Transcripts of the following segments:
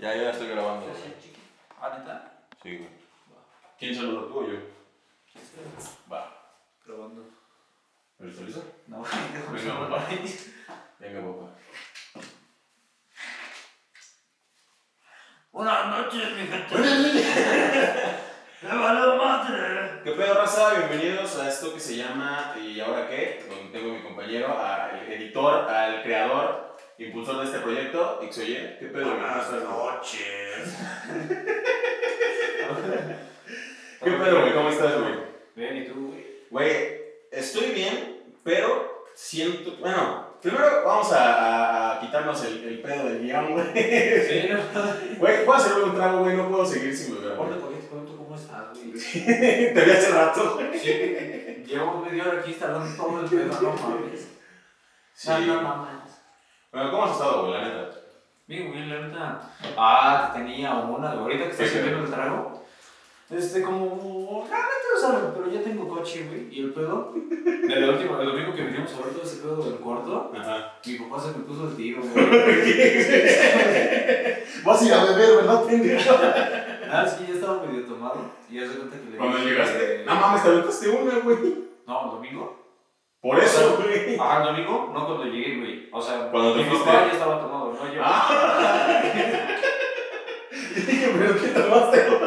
Ya, ya estoy grabando. ¿Ah, neta? Sí, güey. ¿Quién saluda tú o yo? Va. Probando. ¿Listo, listo? No, Venga, papá. Venga, papá. Buenas noches, mi gente. ¡Me vale madre! ¿Qué pedo, raza? Bienvenidos a esto que se llama ¿Y ahora qué? Donde tengo a mi compañero, al editor, al creador, impulsor de este proyecto, Ixoye. ¿Qué pedo, güey? ¿Cómo estás, güey? noches. ¿Qué pedo, güey? ¿Cómo estás, güey? Bien, ¿y tú, güey? Güey, estoy bien, pero siento. Bueno, primero vamos a, a- a quitarnos el, el pedo del guion, güey. Sí, no. Güey, voy a hacerle un trago, güey, no puedo seguir sin te pregunto cómo estás, güey. Te vi hace rato, güey. Sí, llevo media hora aquí instalando todo el pedo, no mames. Sí. No, no mames. Bueno, ¿cómo has estado, güey, la neta? Bien, güey, la neta. Ah, te tenía una, güey. Ahorita que estás Sí, sirviendo el trago. Este, como. Realmente no saben, pero ya tengo coche, güey. Y el pedo. El último, el domingo que vinimos a ver todo ese pedo del cuarto. Ajá. Mi papá se me puso el tiro, güey. Vas a ir a beber, ¿verdad, pendejo? Nada, es que ya estaba medio tomado. Y ya se cuenta que le Cuando llegaste, no mames, te aventaste una, güey. No, el domingo. Por eso, güey. El domingo, no cuando llegué, güey. O sea, Cuando te mi fuiste. papá ya estaba tomado, no yo. Ah. Yo dije, pero ¿qué tomaste, güey.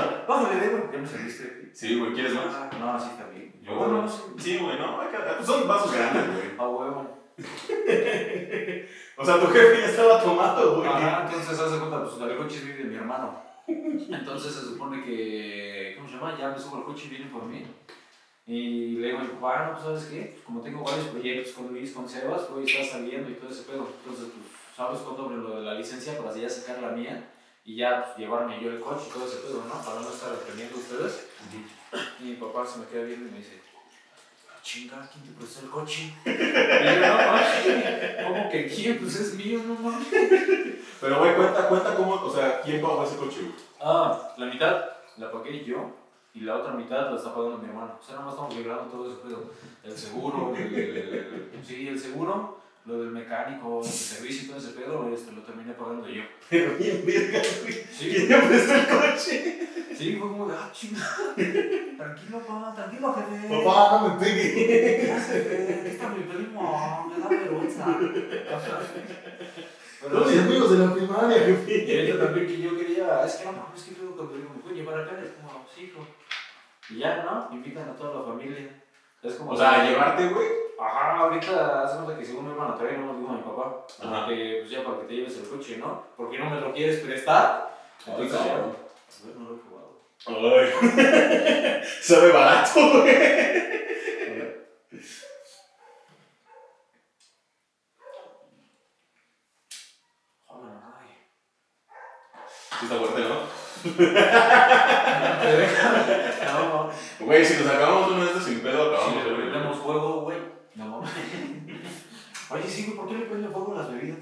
Ya me güey. Sí, güey, ¿quieres más? Ah, No, sí está bien. Yo, bueno, no sé. Sí, güey, no, hay que- son vasos grandes, güey. A huevo. O sea, tu jefe ya estaba tomado, güey. Ajá, entonces hace cuenta, pues el coche es de mi hermano. Entonces se supone que, ¿cómo se llama? Ya me subo al coche y vienen por mí. Y le digo a mi papá, no, pues sabes qué, Pues, como tengo varios proyectos con Luis, con Sebas, pues está saliendo y todo ese pedo. Entonces, pues, ¿sabes cuándo abren lo de la licencia para así ya sacar la mía? Y ya, pues, llevarme yo el coche y todo ese pedo, ¿no? Para no estar aprendiendo ustedes. Y mi papá se me queda viendo y me dice, "Ah, chinga, ¿quién te prestó el coche? Y yo, no, mames, ¿cómo que quién? Pues es mío, no mames. Pero, güey, cuenta, cuenta cómo, o sea, ¿quién pagó ese coche, güey? Ah, la mitad la pagué yo y la otra mitad la está pagando mi hermano. O sea, nada más estamos librando todo ese pedo. El seguro, el, el- el- sí, el seguro, lo del mecánico, el servicio y todo ese pedo, este, lo terminé pagando yo. Pero bien, verga, güey. Sí, ¿Quién prestó el coche? sí, fue como de, ah, chinga. Tranquilo, papá, tranquilo, jefe. Papá, no me pegue. ¿Qué hace, jefe? Está mi primo, me da vergüenza. Sí, amigos de la primaria, Y jefe. ahorita también que yo quería, es que no mames, que pedo cuando digo, puedo llevar acá, es como, sí, hijo. Y ya, ¿no? Invitan a toda la familia. Es como. O sea, llevarte, güey. Ajá, ahorita hace cuenta que según me van a traer, no lo dijo a mi papá. Ajá. Que pues ya para que te lleves el coche, ¿no? Porque no me lo quieres prestar. Entonces Ay, ya. cabrón. A ver, no lo he jugado. Ay. Sabe barato, güey. Joder, ay. Sí está fuerte, ¿no? No, no. Güey, si nos acabamos uno de estos sin pedo, Si acabamos. le güey. prendemos fuego, güey. No mames. Oye, sí, güey, ¿por qué le prenden fuego a las bebidas?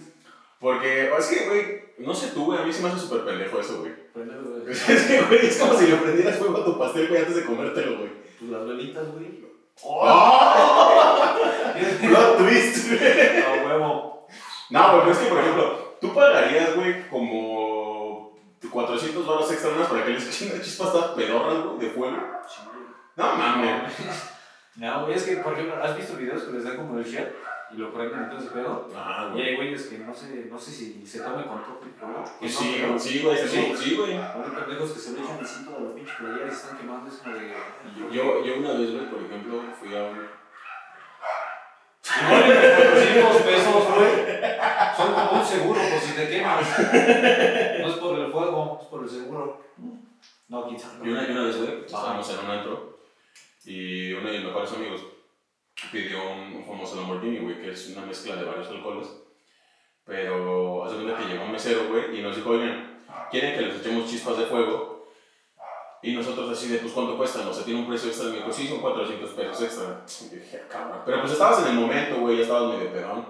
Porque, es que, güey, no sé tú, güey, a mí se me hace súper pendejo eso, güey. Es que, güey, es como si le prendieras fuego a tu pastel, güey, antes de comértelo, güey. Pues las velitas, güey. ¡Oh! Plot twist, güey. A huevo. No, güey, pero es que, por ejemplo, tú pagarías, güey, como 400 baros extra más para que les echen unas chispas todas pedorras, güey, de fuego. No mames. No, güey, es que, por ejemplo, ¿has visto videos que les dan como el shot y lo prenden y todo ese pedo? Ah, Y güey. hay güeyes que no sé, no sé si se tome con todo y todo. que Pues no, sí, pero- güey, sí, güey, sí, sí, güey. Hay pendejos que se le echan así toda la pinche playera y se están quemando, es como de... Yo, yo una vez, güey, por ejemplo, fui a un... No, 400 pesos, güey. Son como un seguro por si te quemas. No es por el fuego, es por el seguro. No, sabe. Y una, y una vez, güey, estábamos en un antro y uno de mis mejores amigos pidió un, un famoso Lamborghini, güey, que es una mezcla de varios alcoholes. Pero hace cuenta que llegó un mesero, güey, y nos dijo, oigan, ¿quieren que les echemos chispas de fuego? Y nosotros así de, pues, ¿cuánto cuestan? O sea, tiene un precio extra. Y me dijo, sí, son 400 pesos extra. Y dije, "Ah, cabrón. Pero pues estabas en el momento, güey, ya estabas medio pedón.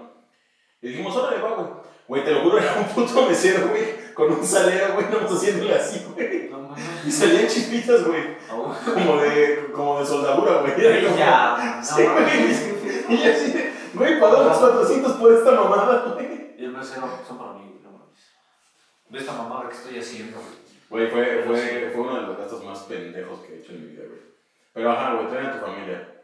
Y dijimos, órale, va, güey. Güey, te lo juro, era un puto mesero, güey, con un salero, güey, nomás haciéndole así, güey. No mames. Y salían chispitas, güey. Ah, güey. Como de, como de soldadura, güey. Ya, no Sí, güey. qué feo. Y yo así, de, güey, pagamos 400 por esta mamada, güey. Y el mesero son para mí, güey, no mames. Ve esta mamada que estoy haciendo. Güey, fue, fue, fue uno de los gastos más pendejos que he hecho en mi vida, güey. Pero ajá, güey, trae a tu familia.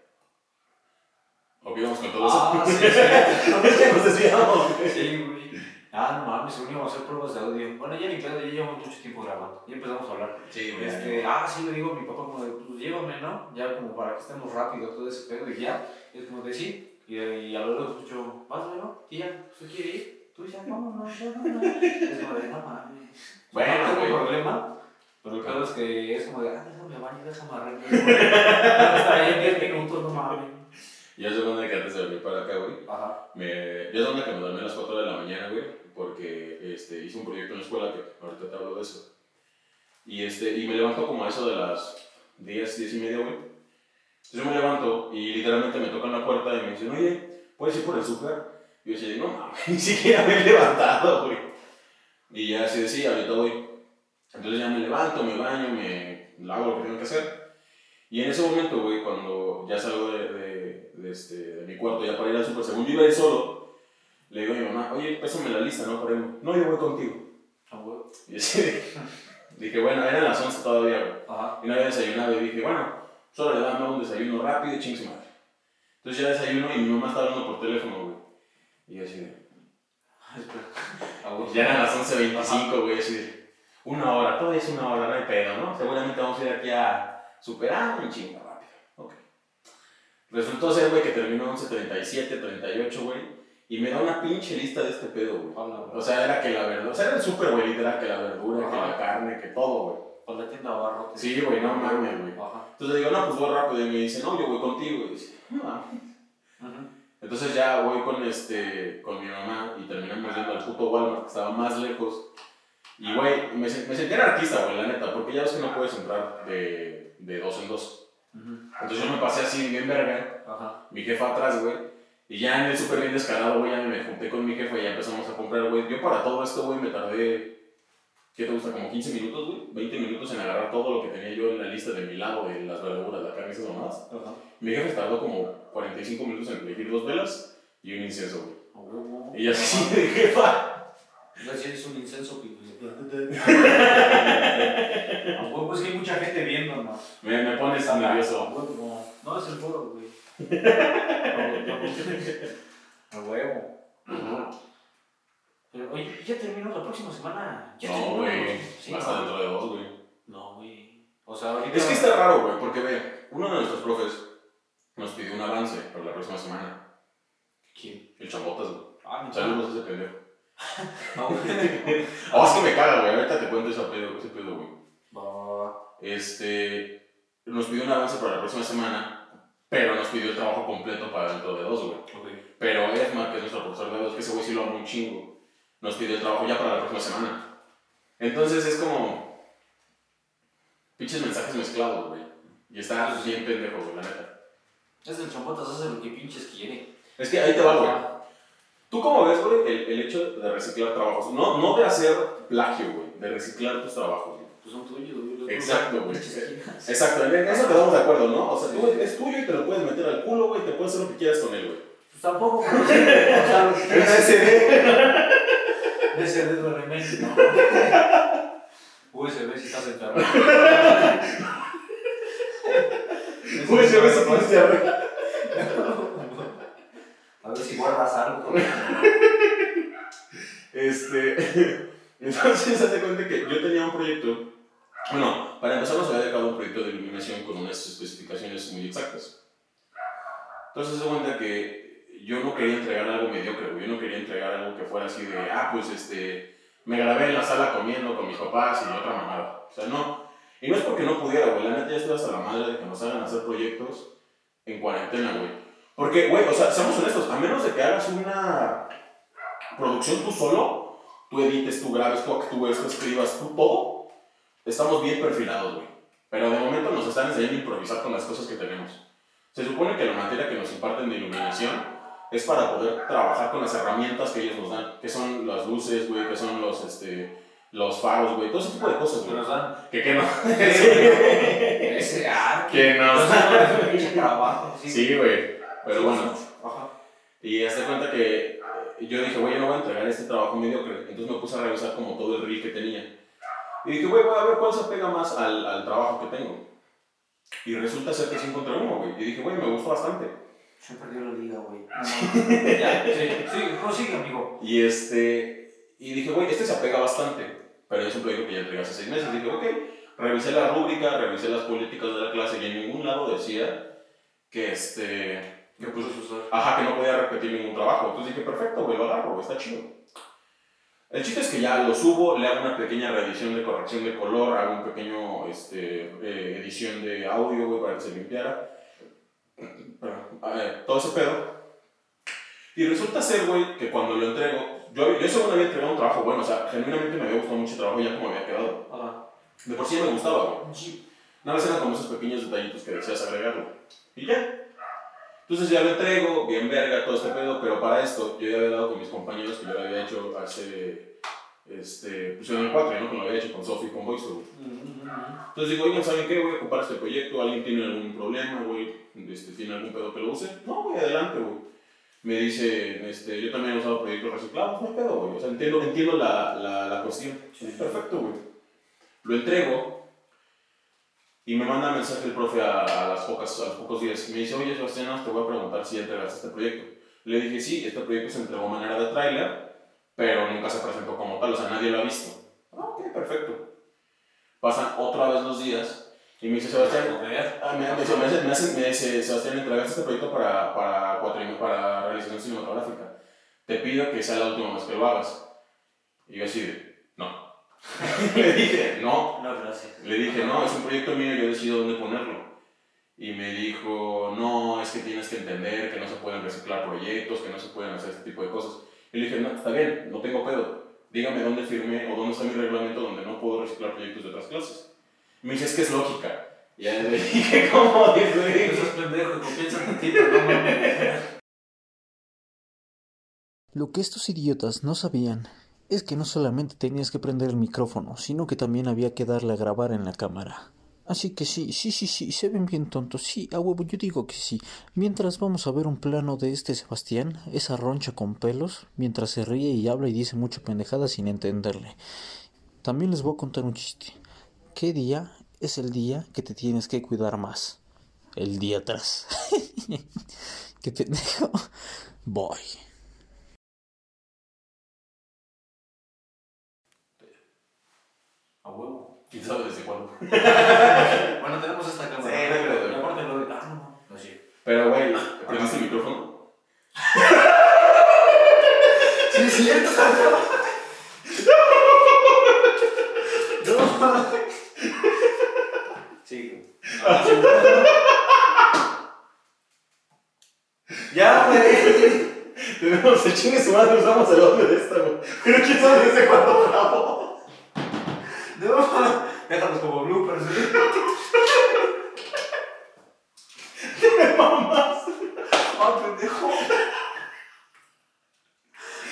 ¿O qué íbamos con todo eso? Ah, sí, sí. No es que nos desviamos, güey. Sí, güey. Ah, no mames, según íbamos a hacer pruebas de audio. Bueno, ya ni pedo, ya llevamos mucho tiempo grabando. Ya empezamos a hablar. Sí, güey. Este, ah, sí, le digo a mi papá como de, pues llévame, ¿no? Ya como para que estemos rápido todo ese pedo y ya. Es como de sí. Y, y a lo largo escucho, vas, ¿no? Tía, ¿usted quiere ir? Tú dices, no, no, no, no. Es como de, no mames. Bueno, no tengo problema. Pero el pedo es que es como de, ah, déjame baño, déjame arreglar. Está ahí en 10 minutos, no mames. Yo soy una que antes de venir para acá, güey. Ajá. Me, yo soy una que me dormí a las 4 de la mañana, güey, porque este, hice un proyecto en la escuela que ahorita te hablo de eso. Y, este, y me levanto como a eso de las 10, 10 y media, güey. Entonces yo me levanto y literalmente me tocan la puerta y me dicen, oye, ¿puedes ir por el súper? Y yo decía, no mames, ni siquiera me he levantado, güey. Y ya así decía, ahorita voy. Entonces ya me levanto, me baño, me hago lo que tengo que hacer. Y en ese momento, güey, cuando ya salgo de, de, de este, de mi cuarto ya para ir al súper, según yo iba a ir solo, le digo a mi mamá, oye, pésame la lista, ¿no? Para. No, yo voy contigo. Ah, güey. Y así dije, bueno, eran las 11 todavía, güey. Ajá. Y no había desayunado y dije, bueno, solo le dame un desayuno rápido y ching su madre. Entonces ya desayuno y mi mamá está hablando por teléfono, güey. Y yo así de, Ah, ya eran las 11.25, güey, así de, una hora, todavía es una hora, no hay pedo, ¿no? Seguramente vamos a ir aquí a superar un chingo rápido. Ok. Resultó ser, güey, que terminó 11.37, 38, güey. Y me da una pinche lista de este pedo, güey. Hola. O sea, era que la verdura, o sea, era el súper, güey, literal, que la verdura, que Ajá. la carne, que todo, güey. Con la tienda abarrotes. Sí, güey, no mames, güey. Ajá. Entonces digo, no, pues voy rápido. Y me dice, no, yo voy contigo. Y dice, no mames. Ujú. Entonces ya voy con, este, con mi mamá y terminamos yendo al puto Walmart, que estaba más lejos. Y, güey, me, me sentí anarquista, güey, la neta, porque ya ves que no puedes entrar de, de dos en dos. Entonces yo me pasé así, bien verga, mi jefa atrás, güey. Y ya en el súper bien descarado, güey, ya me junté con mi jefa y ya empezamos a comprar, güey. Yo para todo esto, güey, me tardé, ¿qué te gusta? Como 15 minutos, güey. 20 minutos en agarrar todo lo que tenía yo en la lista de mi lado, de las verduras, la carne y esas mamadas. Ajá. Mi jefe tardó como 45 minutos en elegir dos velas y un incienso, güey. A huevo. Y así de jefa. Si eres un incenso que. A huevo, es que hay mucha gente viendo, ¿no? Me, me pones A nervioso. huevo. No, es el foro, güey. A huevo. Pero, oye, ya terminó la próxima semana. Ya No, güey. Sí, Hasta no. dentro de dos, güey. No, güey. O sea, ahorita. Es que está raro, güey, porque ve, uno de nuestros profes nos pidió un avance para la próxima semana. ¿Quién? El chambotas, güey. Ah, mi Saludos a ese pendejo. No, güey. Oh, es que me caga, güey. Ahorita te cuento ese pedo, ese pedo, güey. Este. Nos pidió un avance para la próxima semana, pero nos pidió el trabajo completo para dentro de dos, güey. Ok. Pero Edmar, que es nuestro profesor de dos, que ese güey sí lo ama un chingo, nos pidió el trabajo ya para la próxima semana. Entonces es como. Pinches mensajes mezclados, güey. Y está bien pendejo, güey, la neta. Es el chambotas, hace lo que pinches quiere. Es que ahí te va, güey. ¿Tú cómo ves, güey, el, el hecho de reciclar trabajos? No, no de hacer plagio, güey, de reciclar tus trabajos, güey. Pues son tuyos, güey. Exacto, güey. Exacto, en eso quedamos de acuerdo, ¿no? O sea, tú es tuyo y te lo puedes meter al culo, güey, te puedes hacer lo que quieras con él, güey. Pues tampoco, o sea, lo que quieras. USB de remedio, ¿no? USB si estás enfermo. Ve si tienes diarrea. A ver si guardas algo. Este. Entonces, hazte cuenta que yo tenía un proyecto. Bueno, para empezar, nos había dejado un proyecto de iluminación con unas especificaciones muy exactas. Entonces, se cuenta que yo no quería entregar algo mediocre, güey. Yo no quería entregar algo que fuera así de, ah, pues este. Me grabé en la sala comiendo con mis papás y otra mamada. O sea, no. Y no es porque no pudiera, güey. La neta ya estoy hasta la madre de que nos hagan hacer proyectos en cuarentena, güey. Porque, güey, o sea, seamos honestos, a menos de que hagas una producción tú solo, tú edites, tú grabes, tú actúes, tú escribas, tú todo, estamos bien perfilados, güey. Pero de momento nos están enseñando a improvisar con las cosas que tenemos. Se supone que la materia que nos imparten de iluminación es para poder trabajar con las herramientas que ellos nos dan, que son las luces, güey, que son los, este, los faros, güey, todo ese tipo de cosas, Que güey. nos dan. Que, que no. Ese arte. que nos dan trabajo. Sí. Güey. Pero bueno. Ajá. Y hazte cuenta que yo dije, güey, yo no voy a entregar este trabajo mediocre. Entonces me puse a revisar como todo el reel que tenía. Y dije, güey, voy a ver cuál se pega más al, al trabajo que tengo. Y resulta ser que sí encontré uno, güey. Y dije, güey, me gustó bastante. Se perdió la liga, güey. No, no. ya, sí, sí, prosigue, amigo. Y este, y dije, güey, este se apega bastante. Pero yo siempre digo que ya entregué hace seis meses. Dije, ok, revisé la rúbrica, revisé las políticas de la clase y en ningún lado decía que este, ¿Qué puso su usar? ajá, que no podía repetir ningún trabajo. Entonces dije, perfecto, güey, lo agarro, güey, está chido. El chiste es que ya lo subo, le hago una pequeña reedición de corrección de color, hago un pequeño este, eh, edición de audio, güey, para que se limpiara. Todo ese pedo. Y resulta ser, güey, que cuando lo entrego, yo, yo según había entregado un trabajo bueno, o sea, genuinamente me había gustado mucho el trabajo ya como había quedado. Ajá. De por sí ya me gustaba, güey. Sí. Nada más eran como esos pequeños detallitos que deseas agregarlo. Y ya. Entonces ya lo entrego, bien verga, todo este pedo, pero para esto yo ya había dado con mis compañeros que yo lo había hecho hace, este, pues en 4, ¿no? Que lo había hecho con Sophie y con Voice. Entonces digo, oigan, ¿saben qué? Voy a ocupar este proyecto, ¿alguien tiene algún problema, güey? Este, ¿Tiene algún pedo que lo use? No, güey, adelante, güey. Me dice, este, yo también he usado proyectos reciclados, no pedo, güey. O sea, entiendo, entiendo la, la, la cuestión. Sí. Perfecto, güey. Lo entrego y me manda mensaje el profe a, a las pocas, a los pocos días. Me dice, oye, Sebastián, te voy a preguntar si ya entregaste este proyecto. Le dije, sí, este proyecto se entregó a manera de tráiler, pero nunca se presentó como tal, o sea, nadie lo ha visto. Ah, ok, perfecto. Pasan otra vez los días y me dice, Sebastián. Ah, me, me, dice, me, hace- me, hace- me dice, Sebastián, entregaste este proyecto para, para, cuatrim- para realización cinematográfica. Te pido que sea la última vez que lo hagas. Y yo así no. Le dije, no. No, gracias. Le dije, no, es un proyecto mío, yo decido dónde ponerlo. Y me dijo, no, es que tienes que entender que no se pueden reciclar proyectos, que no se pueden hacer este tipo de cosas. Y le dije, no, está bien, no tengo pedo. Dígame dónde firmé o dónde está mi reglamento donde no puedo reciclar proyectos de otras clases. Y me dice, es que es lógica. Y ya le dije, ¿cómo? No Dice, seas pendejo, comienza tantito, no. Lo que estos idiotas no sabían es que no solamente tenías que prender el micrófono, sino que también había que darle a grabar en la cámara. Así que sí, sí, sí, sí, se ven bien tontos, sí, a huevo, yo digo que sí. Mientras vamos a ver un plano de este Sebastián, esa roncha con pelos, mientras se ríe y habla y dice mucha pendejada sin entenderle. También les voy a contar un chiste. ¿Qué día es el día que te tienes que cuidar más? El día atrás. Qué pendejo. Voy. A huevo. ¿Quién sabe desde cuándo? Bueno, tenemos esta cámara. Sí, aparte lo de. Ah, no, no. No, sí. Pero, güey, ¿prendiste el micrófono? Sí, es cierto. No. Sí. Ya, güey. Tenemos el chingue su madre, usamos el audio de esta, güey. Pero quién sabe desde cuándo grabó. No. Déjanos como bloopers, güey. Mamás. Ah, pendejo.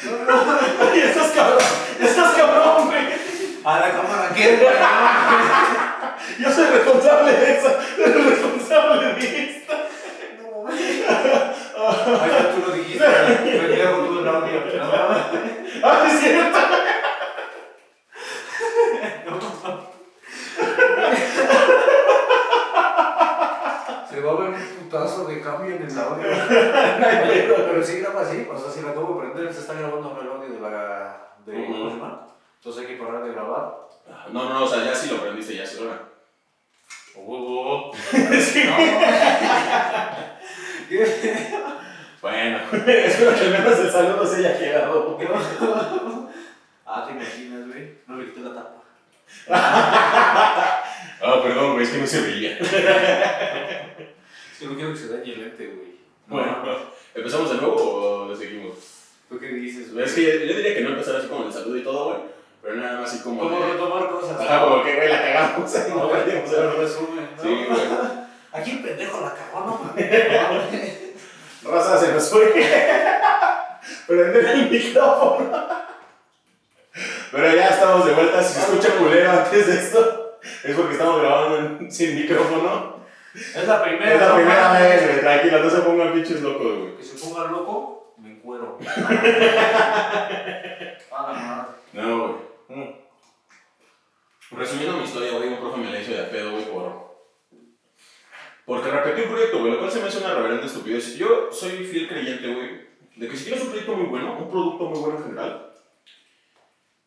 No, no. Ay, estás cabrón. Estás cabrón, güey. A la cámara, ¿qué? Yo soy responsable de esa. Soy responsable de esta. No, güey. Ahí ya tú lo dijiste. Pendejo, tú el audio. No, Ah, es cierto. Se va a ver un putazo de cambio en el audio. Pero sí graba así, o sea, si la acabo de prender, se está grabando el audio de la. De. ¿Cómo se llama? Entonces hay que parar de grabar. No, no, no, o sea, ya sí lo prendiste, ya sí lo Oh, Sí. Bueno, espero que al menos el saludo se haya quedado. ah, te imaginas, güey. No le quité la tapa. Ah, perdón, güey, es que no se veía. Que no quiero que se dañe el lente, güey. Bueno, ¿empezamos de nuevo o le seguimos? ¿Tú qué dices, güey? Es que yo, yo diría que no empezar así como el saludo y todo, güey. Pero nada más así como. Como de- retomar cosas. Ajá, como que, güey, la cagamos. No, perdimos Se el resumen, ¿no? Sí, güey. Aquí el pendejo la cagó, no mames. Raza se nos fue. Prender el micrófono. Pero ya estamos de vuelta. Si se escucha culero antes de esto, es porque estamos grabando sin micrófono. Es la primera. Es la primera vez, güey. Tranquila, no se pongan pinches locos, güey. Que se ponga loco. me encuero. No, güey. Mm. Resumiendo mi historia, güey, un profe me la hizo de a pedo, güey, por... Porque repetí un proyecto, güey, lo cual se me hace una reverenda estupidez. Yo soy fiel creyente, güey, de que si tienes un proyecto muy bueno, un producto muy bueno en general,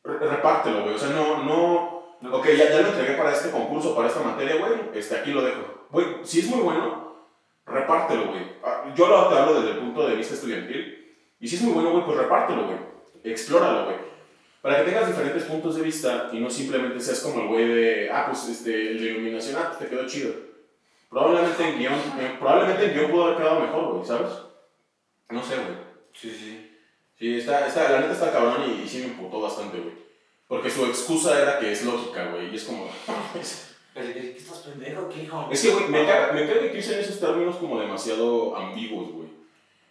re- repártelo, güey. O sea, no, no... Ok, ya, ya lo entregué para este concurso, para esta materia, güey, este, aquí lo dejo. Güey, si es muy bueno, repártelo, güey. Ah, Yo lo te hablo desde el punto de vista estudiantil. Y si es muy bueno, güey, pues repártelo, güey. Explóralo, güey. Para que tengas diferentes puntos de vista y no simplemente seas como el güey de, ah, pues este, el de iluminación, ah, pues te quedó chido. Probablemente en guion, eh, probablemente en guion pudo haber quedado mejor, güey, ¿sabes? No sé, güey. Sí, sí. Sí, está, está, la neta está cabrón y, y sí me imputó bastante, güey. Porque su excusa era que es lógica, güey, y es como... Pero, ¿qué, estás pendejo? ¿Qué hijo? Es que, güey, me caga, me caga que usen esos términos como demasiado ambiguos, güey.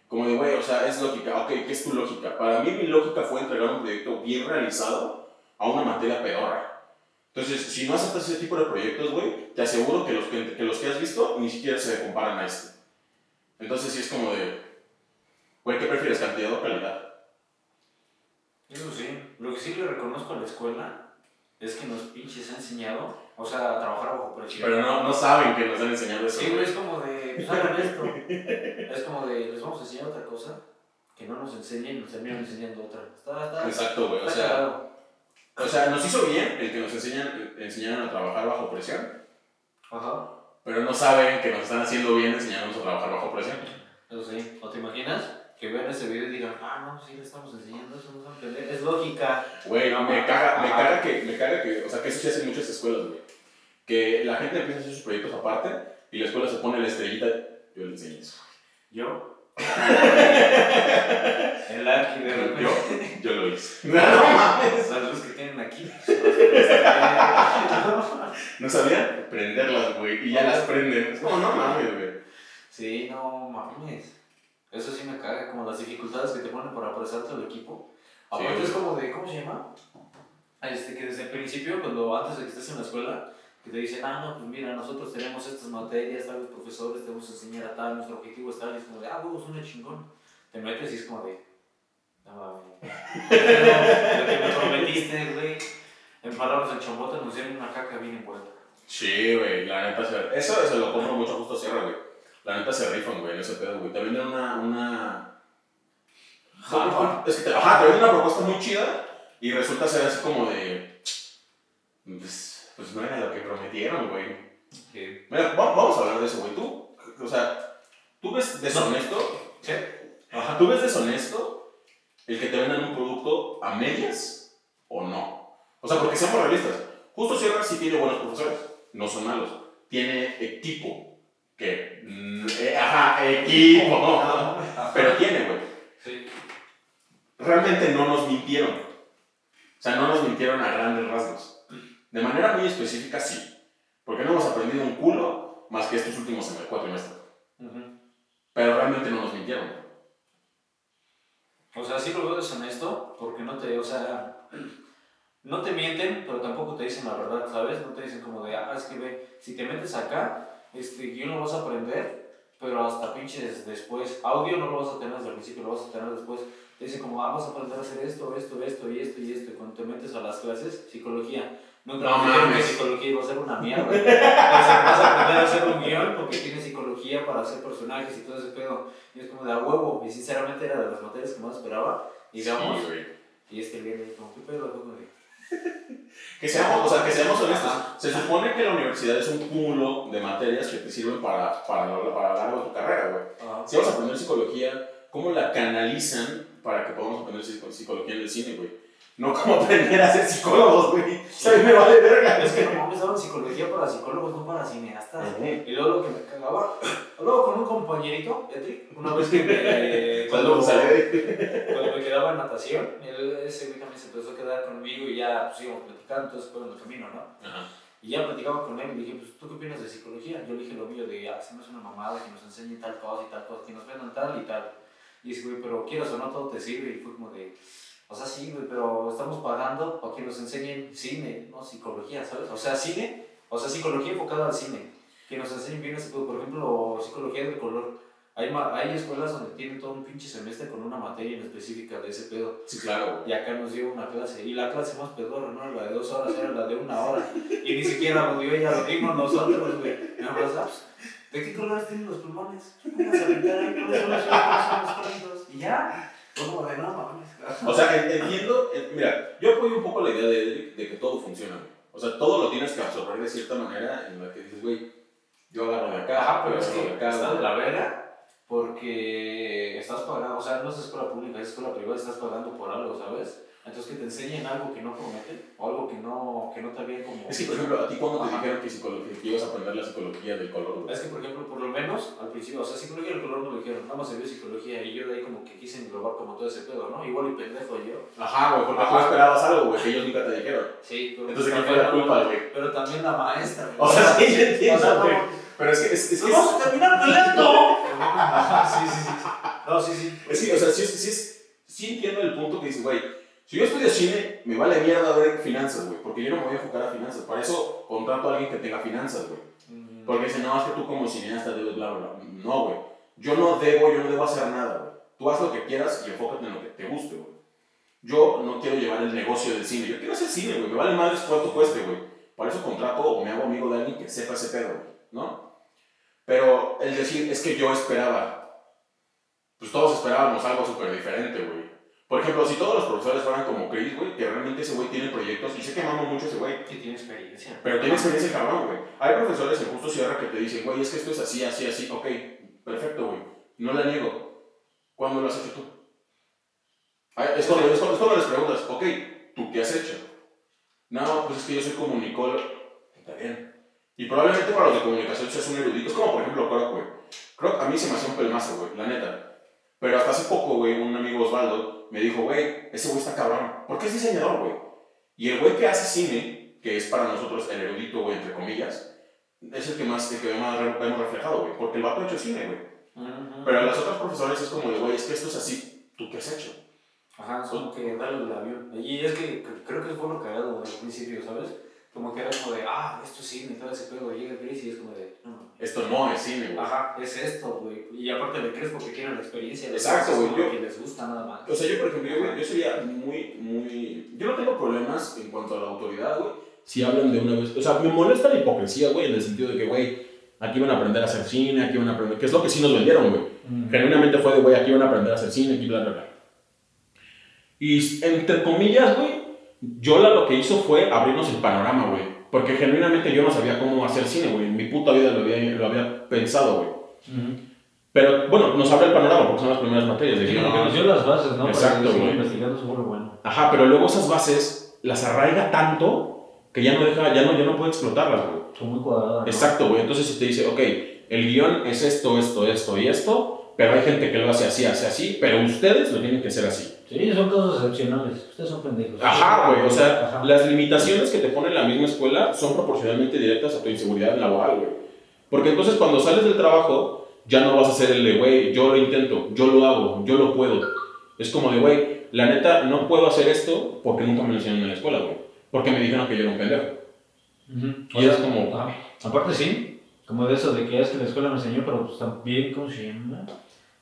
Como de, güey, o sea, es lógica. Ok, ¿qué es tu lógica? Para mí, mi lógica fue entregar un proyecto bien realizado a una materia pedorra. Entonces, si no aceptas ese tipo de proyectos, güey, te aseguro que los que, que los que has visto ni siquiera se comparan a este. Entonces, sí es como de, güey, ¿qué prefieres, cantidad o calidad? Eso sí. Lo que sí le reconozco a la escuela es que nos pinches ha enseñado, o sea, a trabajar bajo presión. Pero no, no saben que nos han enseñado eso, Sí, güey, es como de, pues hagan esto. Es como de, les vamos a enseñar otra cosa que no nos enseñen y nos terminan enseñando otra. Está, está, Exacto, güey, o sea... O sea, nos hizo bien el que nos enseñan, enseñaron a trabajar bajo presión, Ajá. pero no saben que nos están haciendo bien enseñándonos a trabajar bajo presión. Eso sí. ¿O te imaginas? Que vean ese video y digan, ah, no, sí le estamos enseñando eso, no saben pelear. Es lógica. Güey, no, me caga, me caga que, me caga que, o sea, que eso se hace en muchas escuelas, güey. Que la gente empieza a hacer sus proyectos aparte y la escuela se pone la estrellita, yo le enseño eso. ¿Yo? El aquí de repente. Yo, yo lo hice. No mames. Las luces que tienen aquí. No sabían prenderlas, güey, y ya las prenden. Es como, no mames, güey. Sí, no mames. Eso sí me caga, como las dificultades que te ponen para apresarte al equipo. Aparte es como de, ¿cómo se llama? Este, que desde el principio, cuando antes de que estés en la escuela, que te dicen, ah, no, pues mira, nosotros tenemos estas materias, tales profesores, te vamos a enseñar a tal, nuestro objetivo es tal, y es como de, ah, huevos, una chingón. Te metes y es como de, no mames. Lo que me prometiste, güey. En palabras de chombote nos dieron una caca bien envuelta. Sí, güey, la neta. Eso se lo compro mucho justo a Sierra, güey. La neta se rifan, güey, en ese pedo, güey. Te venden una... una... Japa. Es que te, ajá, te venden una propuesta muy chida y resulta ser así como de... Pues, pues no era lo que prometieron, güey. Mira, va- vamos a hablar de eso, güey. Tú, o sea, ¿tú ves deshonesto? Sí. Ajá. ¿Tú ves deshonesto el que te vendan un producto a medias o no? O sea, porque seamos realistas. Justo Sierra sí tiene buenos profesores, no son malos. Tiene equipo. Que. mm, eh, ajá, equipo. Pero tiene, güey. Sí. Realmente no nos mintieron. O sea, no nos mintieron a grandes rasgos. De manera muy específica, sí. Porque no hemos aprendido un culo más que estos últimos cuatrimestres. Ujú. Pero realmente no nos mintieron. O sea, sí lo veo deshonesto, porque no te, o sea, no te mienten, pero tampoco te dicen la verdad, ¿sabes? No te dicen como de, ah, es que ve, si te metes acá, este, guion lo vas a aprender, pero hasta pinches después, audio no lo vas a tener desde el principio, lo vas a tener después. Te dicen como, ah, vas a aprender a hacer esto, esto, esto y esto y esto, y cuando te metes a las clases, psicología. Nunca No dijeron que mames. psicología iba a ser una mierda. vas a aprender a hacer un guion porque tienes psicología para hacer personajes y todo ese pedo. Y es como de a huevo. Y sinceramente era de las materias que más esperaba. Digamos. Sí, y este viene como, ¿qué pedo? Como de, Que seamos, o sea, que seamos honestos. Se supone que la universidad es un cúmulo de materias que te sirven para, para, para largo tu carrera, güey. ah, Si vamos a aprender psicología, ¿cómo la canalizan para que podamos aprender psico- psicología en el cine, güey? No como aprender a ser psicólogos, güey. O sea, a mí me vale verga. Es que no mames, daban psicología para psicólogos, no para cineastas. Ujú. Y luego lo que me cagaba, luego con un compañerito, Edric, una vez que me. Cuando cuando, me quedaba en natación, él, ese güey también se empezó a quedar conmigo y ya pues íbamos platicando, entonces fue en el camino, ¿no? Ajá. Y ya platicaba con él y le dije, pues, ¿tú qué opinas de psicología? Yo le dije lo mío de, ah, hacemos una mamada, que nos enseñen tal cosa y tal cosa, que nos vendan tal y tal. Y dice, güey, pero quieras o no, todo te sirve. Y fue como de, o sea, sí, güey, pero estamos pagando para que nos enseñen cine, no psicología, ¿sabes? O sea, cine, o sea, psicología enfocada al cine. Que nos enseñen bien ese pedo, por ejemplo, psicología del color. Hay, hay escuelas donde tienen todo un pinche semestre con una materia en específica de ese pedo. Sí, claro. Y acá nos dio una clase. Y la clase más pedorra no era la de dos horas, era la de una hora. Y ni siquiera nos dio ella, lo dimos nosotros, güey. Ah, pues, ¿de qué colores tienen los pulmones? Pónganse a pintar ahí, ¿cuáles son los cálidos? Y ya. De no mames. O sea, en- entiendo, mira, yo apoyo un poco la idea de, de que todo funciona, güey. O sea, todo lo tienes que absorber de cierta manera en la que dices, güey, yo agarro de acá, Ajá, pero es que está de la verga porque estás pagando, o sea, no es escuela pública, es escuela privada, estás pagando por algo, ¿sabes? Entonces que te enseñen algo que no prometen o algo que no, que no te habían como... Es que, por ejemplo, a ti cuando te dijeron que, psicología, que ibas a aprender la psicología del color. Es que, por ejemplo, por lo menos al principio, o sea, psicología del color no lo dijeron, nada más se vio psicología y yo de ahí como que quise englobar como todo ese pedo, ¿no? Igual y pendejo yo. Ajá, güey, porque tú esperabas algo, güey, que ellos nunca te dijeron. Sí, pero Entonces, ¿quién fue la culpa, güey? Pero también la maestra. güey. O sea, sí, yo entiendo, no, güey. Pero es que es, es, que ¡Nos vamos a terminar peleando! Sí, sí, sí. No, sí, sí. es, que, o sea, sí, sí, sí entiendo el punto que dices, güey, si yo estudio cine, me vale mierda ver finanzas, güey, porque yo no me voy a enfocar a finanzas. Para eso contrato a alguien que tenga finanzas, güey. Mm, Porque dicen, no, es que tú como cineasta debes bla, bla, bla. No, güey. Yo no debo, yo no debo hacer nada, güey. Tú haz lo que quieras y enfócate en lo que te guste, güey. Yo no quiero llevar el negocio del cine. Yo quiero hacer cine, güey. Me vale madres cuánto cueste, güey. Para eso contrato o me hago amigo de alguien que sepa ese pedo, güey. ¿No? Pero el decir, es que yo esperaba. Pues todos esperábamos algo súper diferente, güey. Por ejemplo, si todos los profesores fueran como Chris, güey, que realmente ese güey tiene proyectos, y sé que amamos mucho ese güey, Que tiene experiencia. pero tiene experiencia el cabrón, güey. Hay profesores en Justo Sierra que te dicen, güey, es que esto es así, así, así. Ok, perfecto, güey. No le niego. ¿Cuándo lo has hecho tú? Es cuando, es cuando, es cuando les preguntas, ok, ¿tú qué has hecho? No, pues es que yo soy comunicólogo. Está bien. Y probablemente para los de comunicación seas un erudito. Es como, por ejemplo, Croc, güey. Croc a mí se me hacía un pelmazo, güey, la neta. Pero hasta hace poco, güey, un amigo Osvaldo me dijo, güey, ese güey está cabrón. Porque es diseñador, güey. Y el güey que hace cine, que es para nosotros el erudito, güey, entre comillas, es el que más, el que más vemos reflejado, güey. Porque el vato ha hecho cine, güey. Ujú. Pero a las otras profesores es como de, güey, es que esto es así. ¿Tú qué has hecho? Ajá, es como que darle el avión. Y es que cre- creo que fue lo cagado al principio, ¿sabes? Como que era como de, ah, esto es cine y todo ese pedo. Llega Chris y es como de, no, no. Esto no es cine, güey. Ajá, es esto, güey. Y aparte le crees porque quieren la experiencia. de Exacto, güey, yo- Que les gusta nada más. O sea, yo, por ejemplo, yo, yo sería muy, muy... Yo no tengo problemas en cuanto a la autoridad, güey. Si hablan de una vez... O sea, me molesta la hipocresía, güey, en el sentido de que, güey, aquí van a aprender a hacer cine, aquí van a aprender... Que es lo que sí nos vendieron, güey. Genuinamente fue de, güey, aquí van a aprender a hacer cine, aquí bla, bla, bla. Y entre comillas, güey, yo la, lo que hizo fue abrirnos el panorama, güey. Porque genuinamente yo no sabía cómo hacer cine, güey. En mi puta vida lo había, lo había pensado, güey. Pero bueno, nos abre el panorama porque son las primeras materias. De Sí, que nos dio las bases, ¿no? Exacto, güey. investigando sobre bueno. Ajá, pero luego esas bases las arraiga tanto que ya no deja, ya no, ya no puede explotarlas, güey. Son muy cuadradas. ¿no? Exacto, güey. Entonces si te dice, ok, el guion es esto, esto, esto y esto, pero hay gente que lo hace así, hace así, pero ustedes lo tienen que hacer así. Sí, son casos excepcionales. Ustedes son pendejos. Ajá, güey. O sea, Ajá. las limitaciones que te pone la misma escuela son proporcionalmente directas a tu inseguridad laboral, güey. Porque entonces cuando sales del trabajo, ya no vas a ser el de, güey, yo lo intento, yo lo hago, yo lo puedo. Es como de, güey, la neta, no puedo hacer esto porque nunca me lo enseñaron en la escuela, güey. Porque me dijeron que yo era un pendejo. Ujú. Y es como- ajá. Aparte sí, como de eso, de que es que la escuela me enseñó, pero pues también, ¿cómo se llama?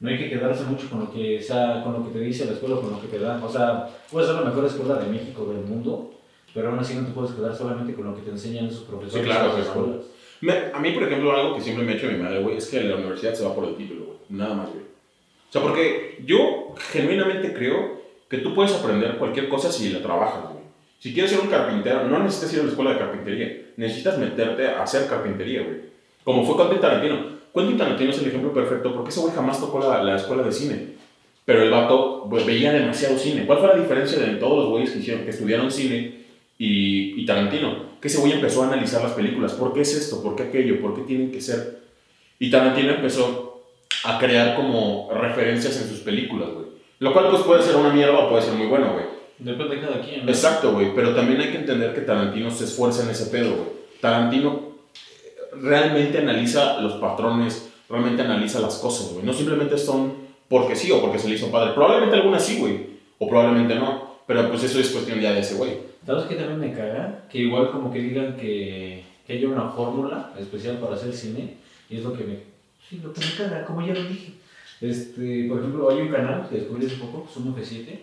No hay que quedarse mucho con lo que sea, con lo que te dice la escuela, con lo que te dan. O sea, puede ser la mejor escuela de México, del mundo, pero aún así no te puedes quedar solamente con lo que te enseñan sus profesores Sí, claro, las claro. escuelas. Me- a mí, por ejemplo, algo que siempre me ha hecho mi madre, güey, es que la universidad se va por el título, güey. Nada más, güey. O sea, porque yo genuinamente creo que tú puedes aprender cualquier cosa si la trabajas, güey. Si quieres ser un carpintero, no necesitas ir a la escuela de carpintería. Necesitas meterte a hacer carpintería, güey. Como fue Quentin Tarantino. Quentin Tarantino es el ejemplo perfecto porque ese güey jamás tocó la, la escuela de cine. Pero el vato pues, veía demasiado cine. ¿Cuál fue la diferencia de todos los güeyes que, hicieron, que estudiaron cine y, y Tarantino? Que ese güey empezó a analizar las películas. ¿Por qué es esto? ¿Por qué aquello? ¿Por qué tienen que ser? Y Tarantino empezó a crear como referencias en sus películas, güey. Lo cual pues puede ser una mierda o puede ser muy bueno, güey. Depende de cada quien. ¿no? Exacto, güey. Pero también hay que entender que Tarantino se esfuerza en ese pedo, güey. Tarantino realmente analiza los patrones, realmente analiza las cosas, güey. No simplemente son porque sí o porque se le hizo padre. Probablemente algunas sí, güey. O probablemente no. Pero pues eso es cuestión ya de ese güey. ¿Sabes qué también me caga? Que igual como que digan que, que haya una fórmula especial para hacer cine, y es lo que me... Sí, lo que me caga, como ya lo dije. Este, por ejemplo, hay un canal que descubrí hace poco, Sumo F7.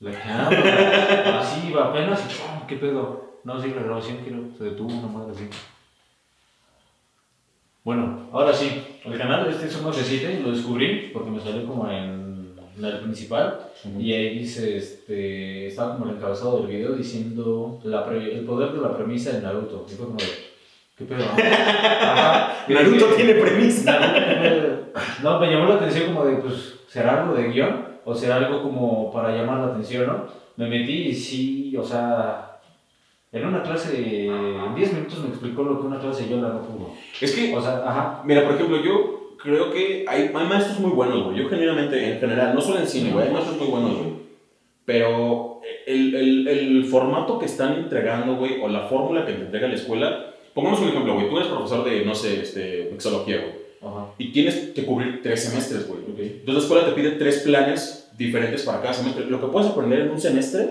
La que ah, así iba apenas y ¡pum! ¿Qué pedo? No, sí, la grabación quiero, se detuvo una madre así. Bueno, ahora sí, el canal este es Sumo F7 lo descubrí porque me salió como en la principal y ahí dice, este, estaba como el encabezado del video diciendo la pre- el poder de la premisa de Naruto. Y fue como de, ¿qué pedo? Ajá. Naruto dije, tiene premisa. no, me llamó la atención como de, pues, ¿será algo de guion? ¿O será algo como para llamar la atención, no? Me metí y sí, o sea, en una clase, en 10 minutos me explicó lo que una clase yo la no pudo. Es que, O sea, ajá. mira, por ejemplo, yo creo que hay, hay maestros muy buenos, güey. Yo generalmente, en general, no solo en cine, güey, hay maestros muy buenos, güey. Pero el, el, el formato que están entregando, güey, o la fórmula que te entrega la escuela, pongamos un ejemplo, güey. Tú eres profesor de, no sé, este, mixología, güey. Ajá. Y tienes que cubrir tres semestres, güey. Entonces la escuela te pide tres planes diferentes para cada semestre. Lo que puedes aprender en un semestre,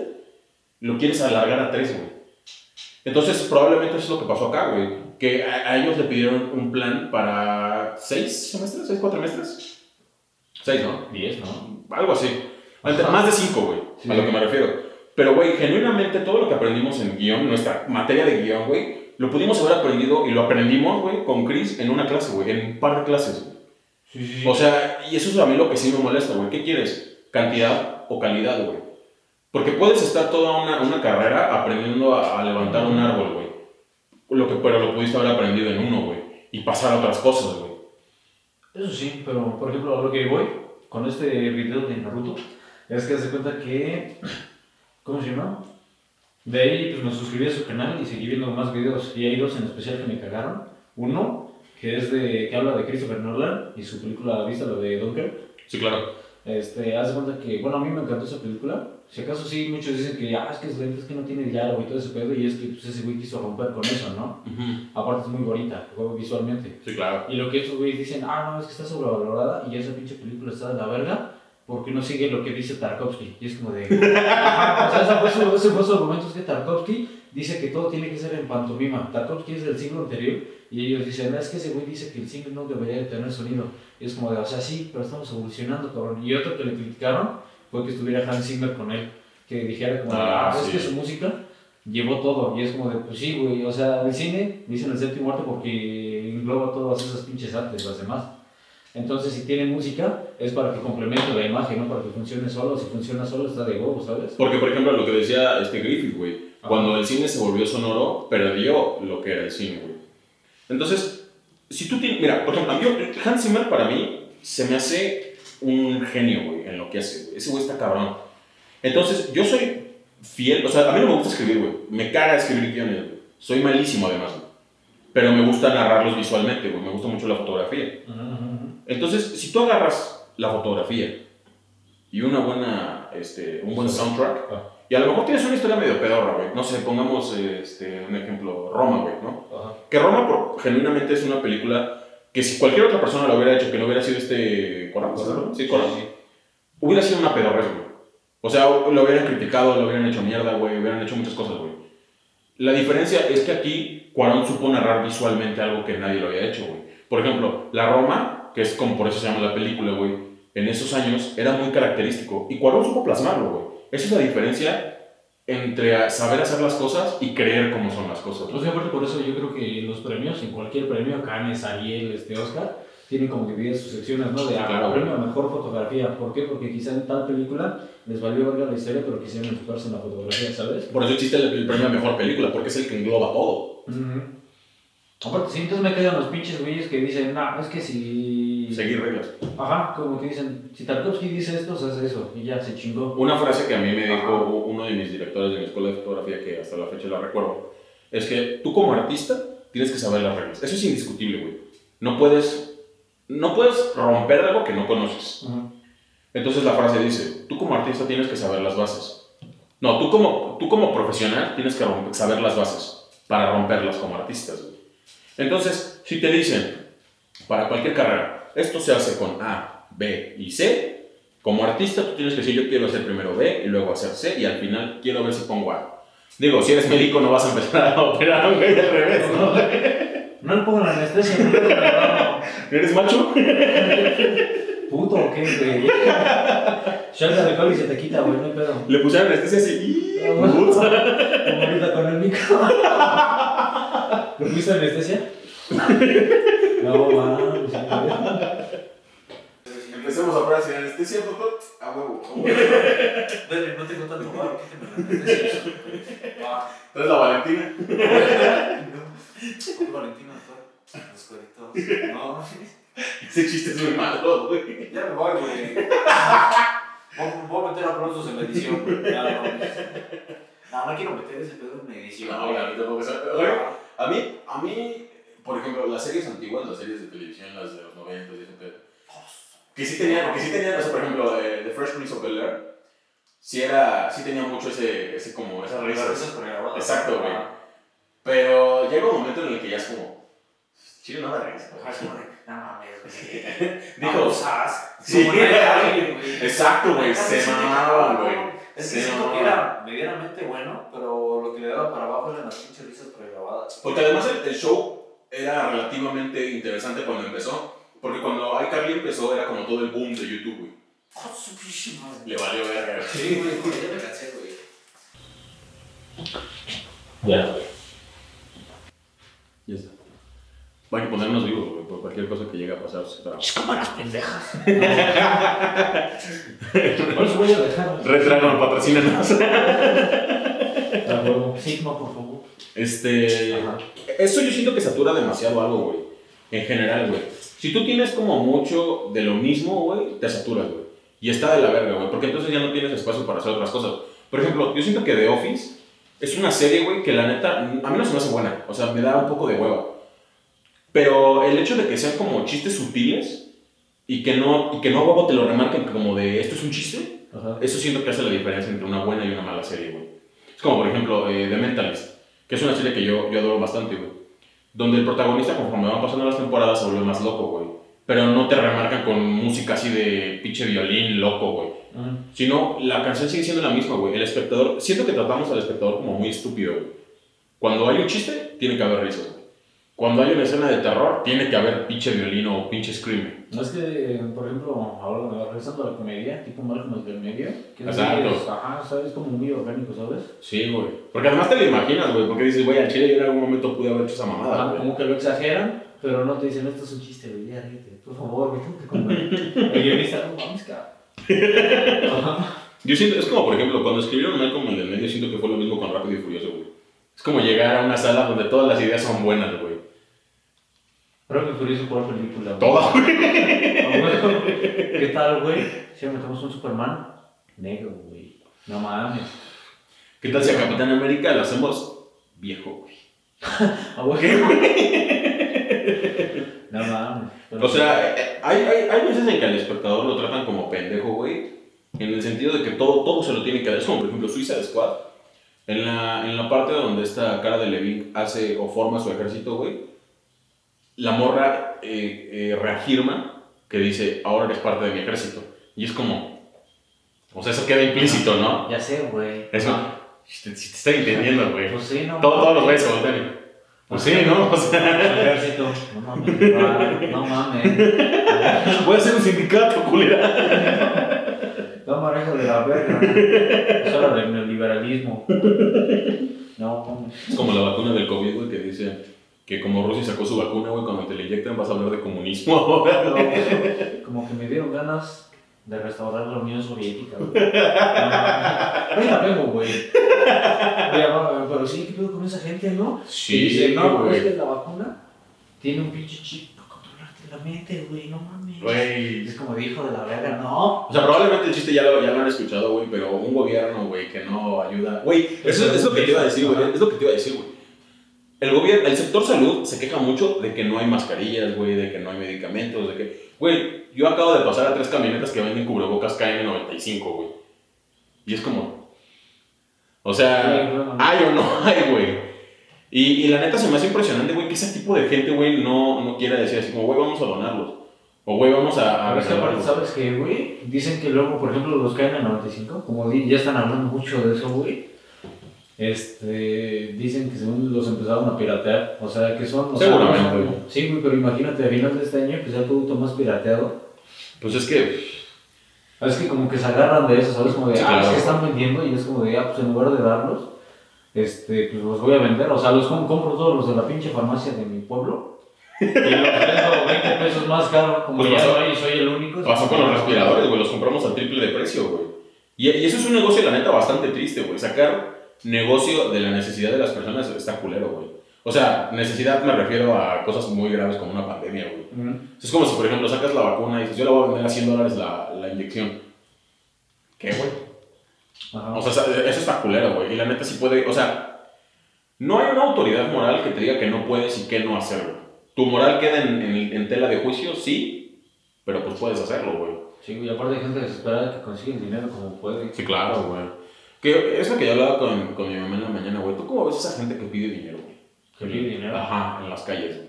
lo quieres alargar a tres, güey. Entonces probablemente eso es lo que pasó acá, güey. Que a, a ellos le pidieron un plan para seis semestres, seis cuatrimestres. Seis, ¿no? 10, ¿no? Algo así. Más de cinco, güey. Sí. A lo que me refiero. Pero, güey, genuinamente todo lo que aprendimos en guion, nuestra materia de guion, güey, lo pudimos haber aprendido y lo aprendimos, güey, con Chris en una clase, güey, en un par de clases, güey. Sí, sí. O sea, y eso es a mí lo que sí me molesta, güey. ¿Qué quieres? ¿Cantidad o calidad, güey? Porque puedes estar toda una, una carrera aprendiendo a, a levantar un árbol, güey. Lo que, pero lo pudiste haber aprendido en uno, güey. Y pasar a otras cosas, güey. Eso sí, pero por ejemplo, a lo que voy con este video de Naruto es que se cuenta que. ¿Cómo se llama? De ahí pues me suscribí a su canal y seguí viendo más videos. Y hay dos en especial que me cagaron. Uno, que es de. que habla de Christopher Nolan y su película vista, lo de Dunker. Sí, claro. Este, haz de cuenta que, bueno, a mí me encantó esa película. Si acaso sí, muchos dicen que, ah, es que es que no tiene diálogo y todo ese pedo. Y es que pues, ese güey quiso romper con eso, ¿no? Aparte es muy bonita, visualmente. Sí, claro. Y lo que estos güeyes dicen, ah, no, es que está sobrevalorada y esa pinche película está de la verga porque no sigue lo que dice Tarkovsky. Y es como de. O sea, ese fue su, ese fue su argumento: es que Tarkovsky dice que todo tiene que ser en pantomima. Tarkovsky es del siglo anterior y ellos dicen, es que ese güey dice que el cine no debería de tener sonido. Y es como de, o sea, sí, pero estamos evolucionando, cabrón. Y otro que le criticaron fue que estuviera Hans Zimmer con él, que dijera como, Ah, ah, es sí. que su música llevó todo. Y es como de, pues sí, güey, o sea, el cine dicen el séptimo arte porque engloba todas esas pinches artes, las demás. Entonces, si tiene música, es para que complemente la imagen, no para que funcione solo. Si funciona solo, está de huevo, ¿sabes? Porque, por ejemplo, lo que decía este Griffith, güey. Ajá. Cuando el cine se volvió sonoro, perdió lo que era el cine, güey. Entonces, si tú tienes... Mira, por ejemplo, yo- Hans Zimmer para mí se me hace un genio, güey, en lo que hace, güey. Ese güey está cabrón. Entonces, yo soy fiel... O sea, a mí no me gusta escribir, güey. Me caga escribir guiones, güey. Soy malísimo, además, güey. Pero me gusta narrarlos visualmente, güey. Me gusta mucho la fotografía. Entonces, si tú agarras la fotografía y una buena, este, un buen soundtrack, Ah. y a lo mejor tienes una historia medio pedorra, güey. No sé, pongamos este, un ejemplo, Roma, güey, ¿no? Ajá. Que Roma, por, genuinamente, es una película que si cualquier otra persona lo hubiera hecho, que no hubiera sido este Cuarón, ¿no? Sí, Cuarón. hubiera sido una pedorrez, güey. O sea, lo hubieran criticado, lo hubieran hecho mierda, güey, hubieran hecho muchas cosas, güey. La diferencia es que aquí Cuarón supo narrar visualmente algo que nadie lo había hecho, güey. Por ejemplo, la Roma, que es como por eso se llama la película, güey, en esos años era muy característico. Y Cuarón supo plasmarlo, güey. Esa es la diferencia entre saber hacer las cosas y creer cómo son las cosas. Y aparte por eso yo creo que los premios, en cualquier premio, Cannes, Ariel, este, Oscar, tienen como divididas sus secciones, ¿no? De ah, claro. premio a mejor fotografía. ¿Por qué? Porque quizá en tal película les valió verga la historia, pero quisieron enfocarse en la fotografía, ¿sabes? Por eso existe el, el premio a mejor película, porque es el que engloba todo. Aparte, sí, entonces me quedan los pinches güeyes que dicen, no, es que si... Seguir reglas. Ajá, como que dicen, si Tarkovsky dice esto, se hace eso, y ya, se chingó. Una frase que a mí me dijo Ajá. uno de mis directores de mi escuela de fotografía, que hasta la fecha la recuerdo, es que tú como artista tienes que saber las reglas. Eso es indiscutible, güey. No puedes, no puedes romper algo que no conoces. Ujú. Entonces la frase dice, tú como artista tienes que saber las bases. No, tú como, tú como profesional tienes que romper- saber las bases para romperlas como artistas. güey. Entonces, si te dicen, para cualquier carrera, esto se hace con A, B y C, como artista tú tienes que decir, yo quiero hacer primero B y luego hacer C y al final quiero ver si pongo A. Digo, si eres médico no vas a empezar a operar a un güey al revés, ¿no? No le pongan anestesia, no le pongan ¿Eres macho? puto o qué, güey. Shot de alcohol y se te quita, güey, no hay pedo. Le pusieron anestesia así. Ah. Como ahorita con el micro. ¿Lo fuiste anestesia? No, mames, Empecemos a sin anestesia, doctor. A huevo. a huevo. Dale, no tengo tanto barro, quítame la anestesia. Entonces la Valentina. No. Valentina, doctor. Desconectados. No, Ese chiste es muy malo, güey. ya me voy, güey. Voy, voy a meter aplausos en la edición, güey. Ya, no, no, no quiero meter ese pedo en la edición. No, güey. neta, porque, oye, a mí, a mí, por ejemplo, las series antiguas, las series de televisión, las de los 90 y pedo, que sí tenían, que sí tenían, o sea, por ejemplo, eh, The Fresh Prince of Bel-Air, sí era, sí tenía mucho ese, ese como, esa Las risa. risas. Exacto, güey. Pero llega un momento en el que ya es como, chile, no me risa. Ajá, es como de, no mames, güey. Dijo. Sí. Exacto, güey, se mamaban, güey. Es que siento que era medianamente bueno, pero lo que le daba para abajo eran las pinches risas pregrabadas. Porque además el show era relativamente interesante cuando empezó. Porque cuando iCarly empezó era como todo el boom de YouTube, güey. ¡Oh, su pinche madre! Le valió verga. güey. Sí, güey, güey, ya me cansé, güey. Ya, güey. Ya está. Van a ponernos vivos, güey, por cualquier cosa que llegue a pasar. Pero... cámaras pendejas. Por eso voy a dejar. Retragan, patrocínanos. Ah. Sigma, por favor. Este. Ajá. Eso yo siento que satura demasiado algo, güey. En general, güey. Si tú tienes como mucho de lo mismo, güey, te saturas, güey. Y está de la verga, güey. Porque entonces ya no tienes espacio para hacer otras cosas. Por ejemplo, yo siento que The Office es una serie, güey, que la neta, a mí no se me hace buena. O sea, me da un poco de hueva. Pero el hecho de que sean como chistes sutiles y que no, y que no a huevo te lo remarquen como de esto es un chiste, Ajá. eso siento que hace la diferencia entre una buena y una mala serie, güey. Es como, por ejemplo, eh, The Mentalist, que es una serie que yo, yo adoro bastante, güey. Donde el protagonista, conforme van pasando las temporadas, se vuelve más loco, güey. Pero no te remarcan con música así de pinche violín loco, güey. Ajá. Sino, la canción sigue siendo la misma, güey. El espectador, siento que tratamos al espectador como muy estúpido, güey. Cuando hay un chiste, tiene que haber risas, güey. Cuando hay una escena de terror, tiene que haber pinche violín o pinche screaming. No es que, por ejemplo, ahora me va regresando a la comedia, tipo Malcolm del medio. Que es Exacto. muy- Ajá, ¿sabes? Como muy orgánico, ¿sabes? Sí, güey. Porque además te lo imaginas, güey. Porque dices, güey, al chile yo en algún momento pude haber hecho esa mamada, Ajá, como que lo exageran, pero no te dicen, esto es un chiste, güey, ya ríete, por favor, güey, tengo que comer. El guionista, no mames, cabrón. Yo siento, es como por ejemplo, cuando escribieron Malcolm en el medio, siento que fue lo mismo con Rápido y Furioso, güey. Es como llegar a una sala donde todas las ideas son buenas, güey. Creo que Furioso por película, güey. Todas, güey. ¿Qué tal, güey? Si metemos un Superman negro, güey. No mames. ¿Qué tal si a Capitán América lo hacemos viejo, güey? Ah, güey. No mames. O sea, hay, hay, hay veces en que al espectador lo tratan como pendejo, güey. En el sentido de que todo, todo se lo tiene que. Es como, por ejemplo, Suicide Squad. En la, en la parte donde esta cara de Levin hace o forma su ejército, güey. La morra eh, eh, reafirma que dice, ahora eres parte de mi ejército. Y es como... O sea, eso queda implícito, ¿no? Ya sé, güey. Eso. Ah, Si te, si te estoy entendiendo, güey. Pues sí, no. Todo- todos los güeyes se voltean. Pues sí, ¿no? O sea, Ejército. No mames, no mames. voy a hacer un sindicato, culera. No manejo de la verga. Es hora del neoliberalismo. No mames. Es como la vacuna del COVID, güey, que dice que como Rusia sacó su vacuna, güey, cuando te la inyectan vas a hablar de comunismo ahora. No, como que me dieron ganas de restaurar la Unión Soviética, güey. No la vemos, güey. Pero sí, ¿qué pedo con esa gente, no? Y dice, no, es que la vacuna tiene un pinche chip para controlarte la mente, güey, no mames. Güey. Es como de hijo de la verga, no. O sea, probablemente el chiste ya lo, ya lo han escuchado, güey, pero un gobierno, güey, que no ayuda. Güey, eso es lo que te iba a decir, güey. Es lo que te iba a decir, güey. El gobierno, el sector salud se queja mucho de que no hay mascarillas, güey, de que no hay medicamentos, de que. Güey, yo acabo de pasar a tres camionetas que venden cubrebocas KN95, güey. Y es como. O sea, Sí, hay o no hay, güey. Y, y la neta se me hace impresionante, güey, que ese tipo de gente, güey, no, no quiera decir así como, güey, vamos a donarlos. O, güey, vamos a. a es que aparte. ¿sabes qué, güey? Dicen que luego, por ejemplo, los KN95, como ya están hablando mucho de eso, güey. Este, dicen que según los empezaron a piratear, o sea, que son... sea, Seguramente, no güey. sí, güey, pero imagínate, a final de este año, que sea el producto más pirateado. Pues es que, Es que como que se agarran de eso, ¿sabes? Como de, Sí, ah, es que están vendiendo y es como de, ah, pues en lugar de darlos, este, pues los voy a vender. O sea, los com- compro todos los de la pinche farmacia de mi pueblo y los vendo 20 pesos más caro, como Pues ya pasó- soy, soy el único. pasó con los respiradores, güey, los compramos al triple de precio, güey. Y, y eso es un negocio, la neta, bastante triste, güey. Sacar negocio de la necesidad de las personas está culero, güey. O sea, necesidad me refiero a cosas muy graves como una pandemia, güey. Ujú. Es como si, por ejemplo, sacas la vacuna y dices, yo la voy a vender a 100 dólares la, la inyección. ¿Qué, güey? Ajá. O sea, eso está culero, güey. Y la neta sí puede, o sea, no hay una autoridad moral que te diga que no puedes y que no hacerlo. Tu moral queda en, en- en tela de juicio, sí, pero pues puedes hacerlo, güey. Sí, y aparte hay gente desesperada que consigue el dinero como puede. Sí, claro, güey. Que es lo que yo hablaba con, con mi mamá en la mañana, güey. ¿Tú cómo ves a esa gente que pide dinero, güey? ¿Que pide dinero? Ajá, en las calles, güey.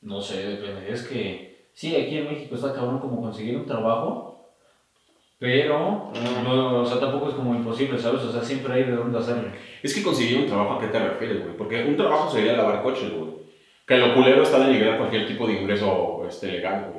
No sé, depende. Es que sí, aquí en México está cabrón como conseguir un trabajo, pero no, o sea, tampoco es como imposible, ¿sabes? O sea, siempre hay de dónde hacerlo. Es que conseguir un trabajo, ¿a qué te refieres, güey? Porque un trabajo sería lavar coches, güey. Que lo culero está denigrar cualquier tipo de ingreso este, legal, güey.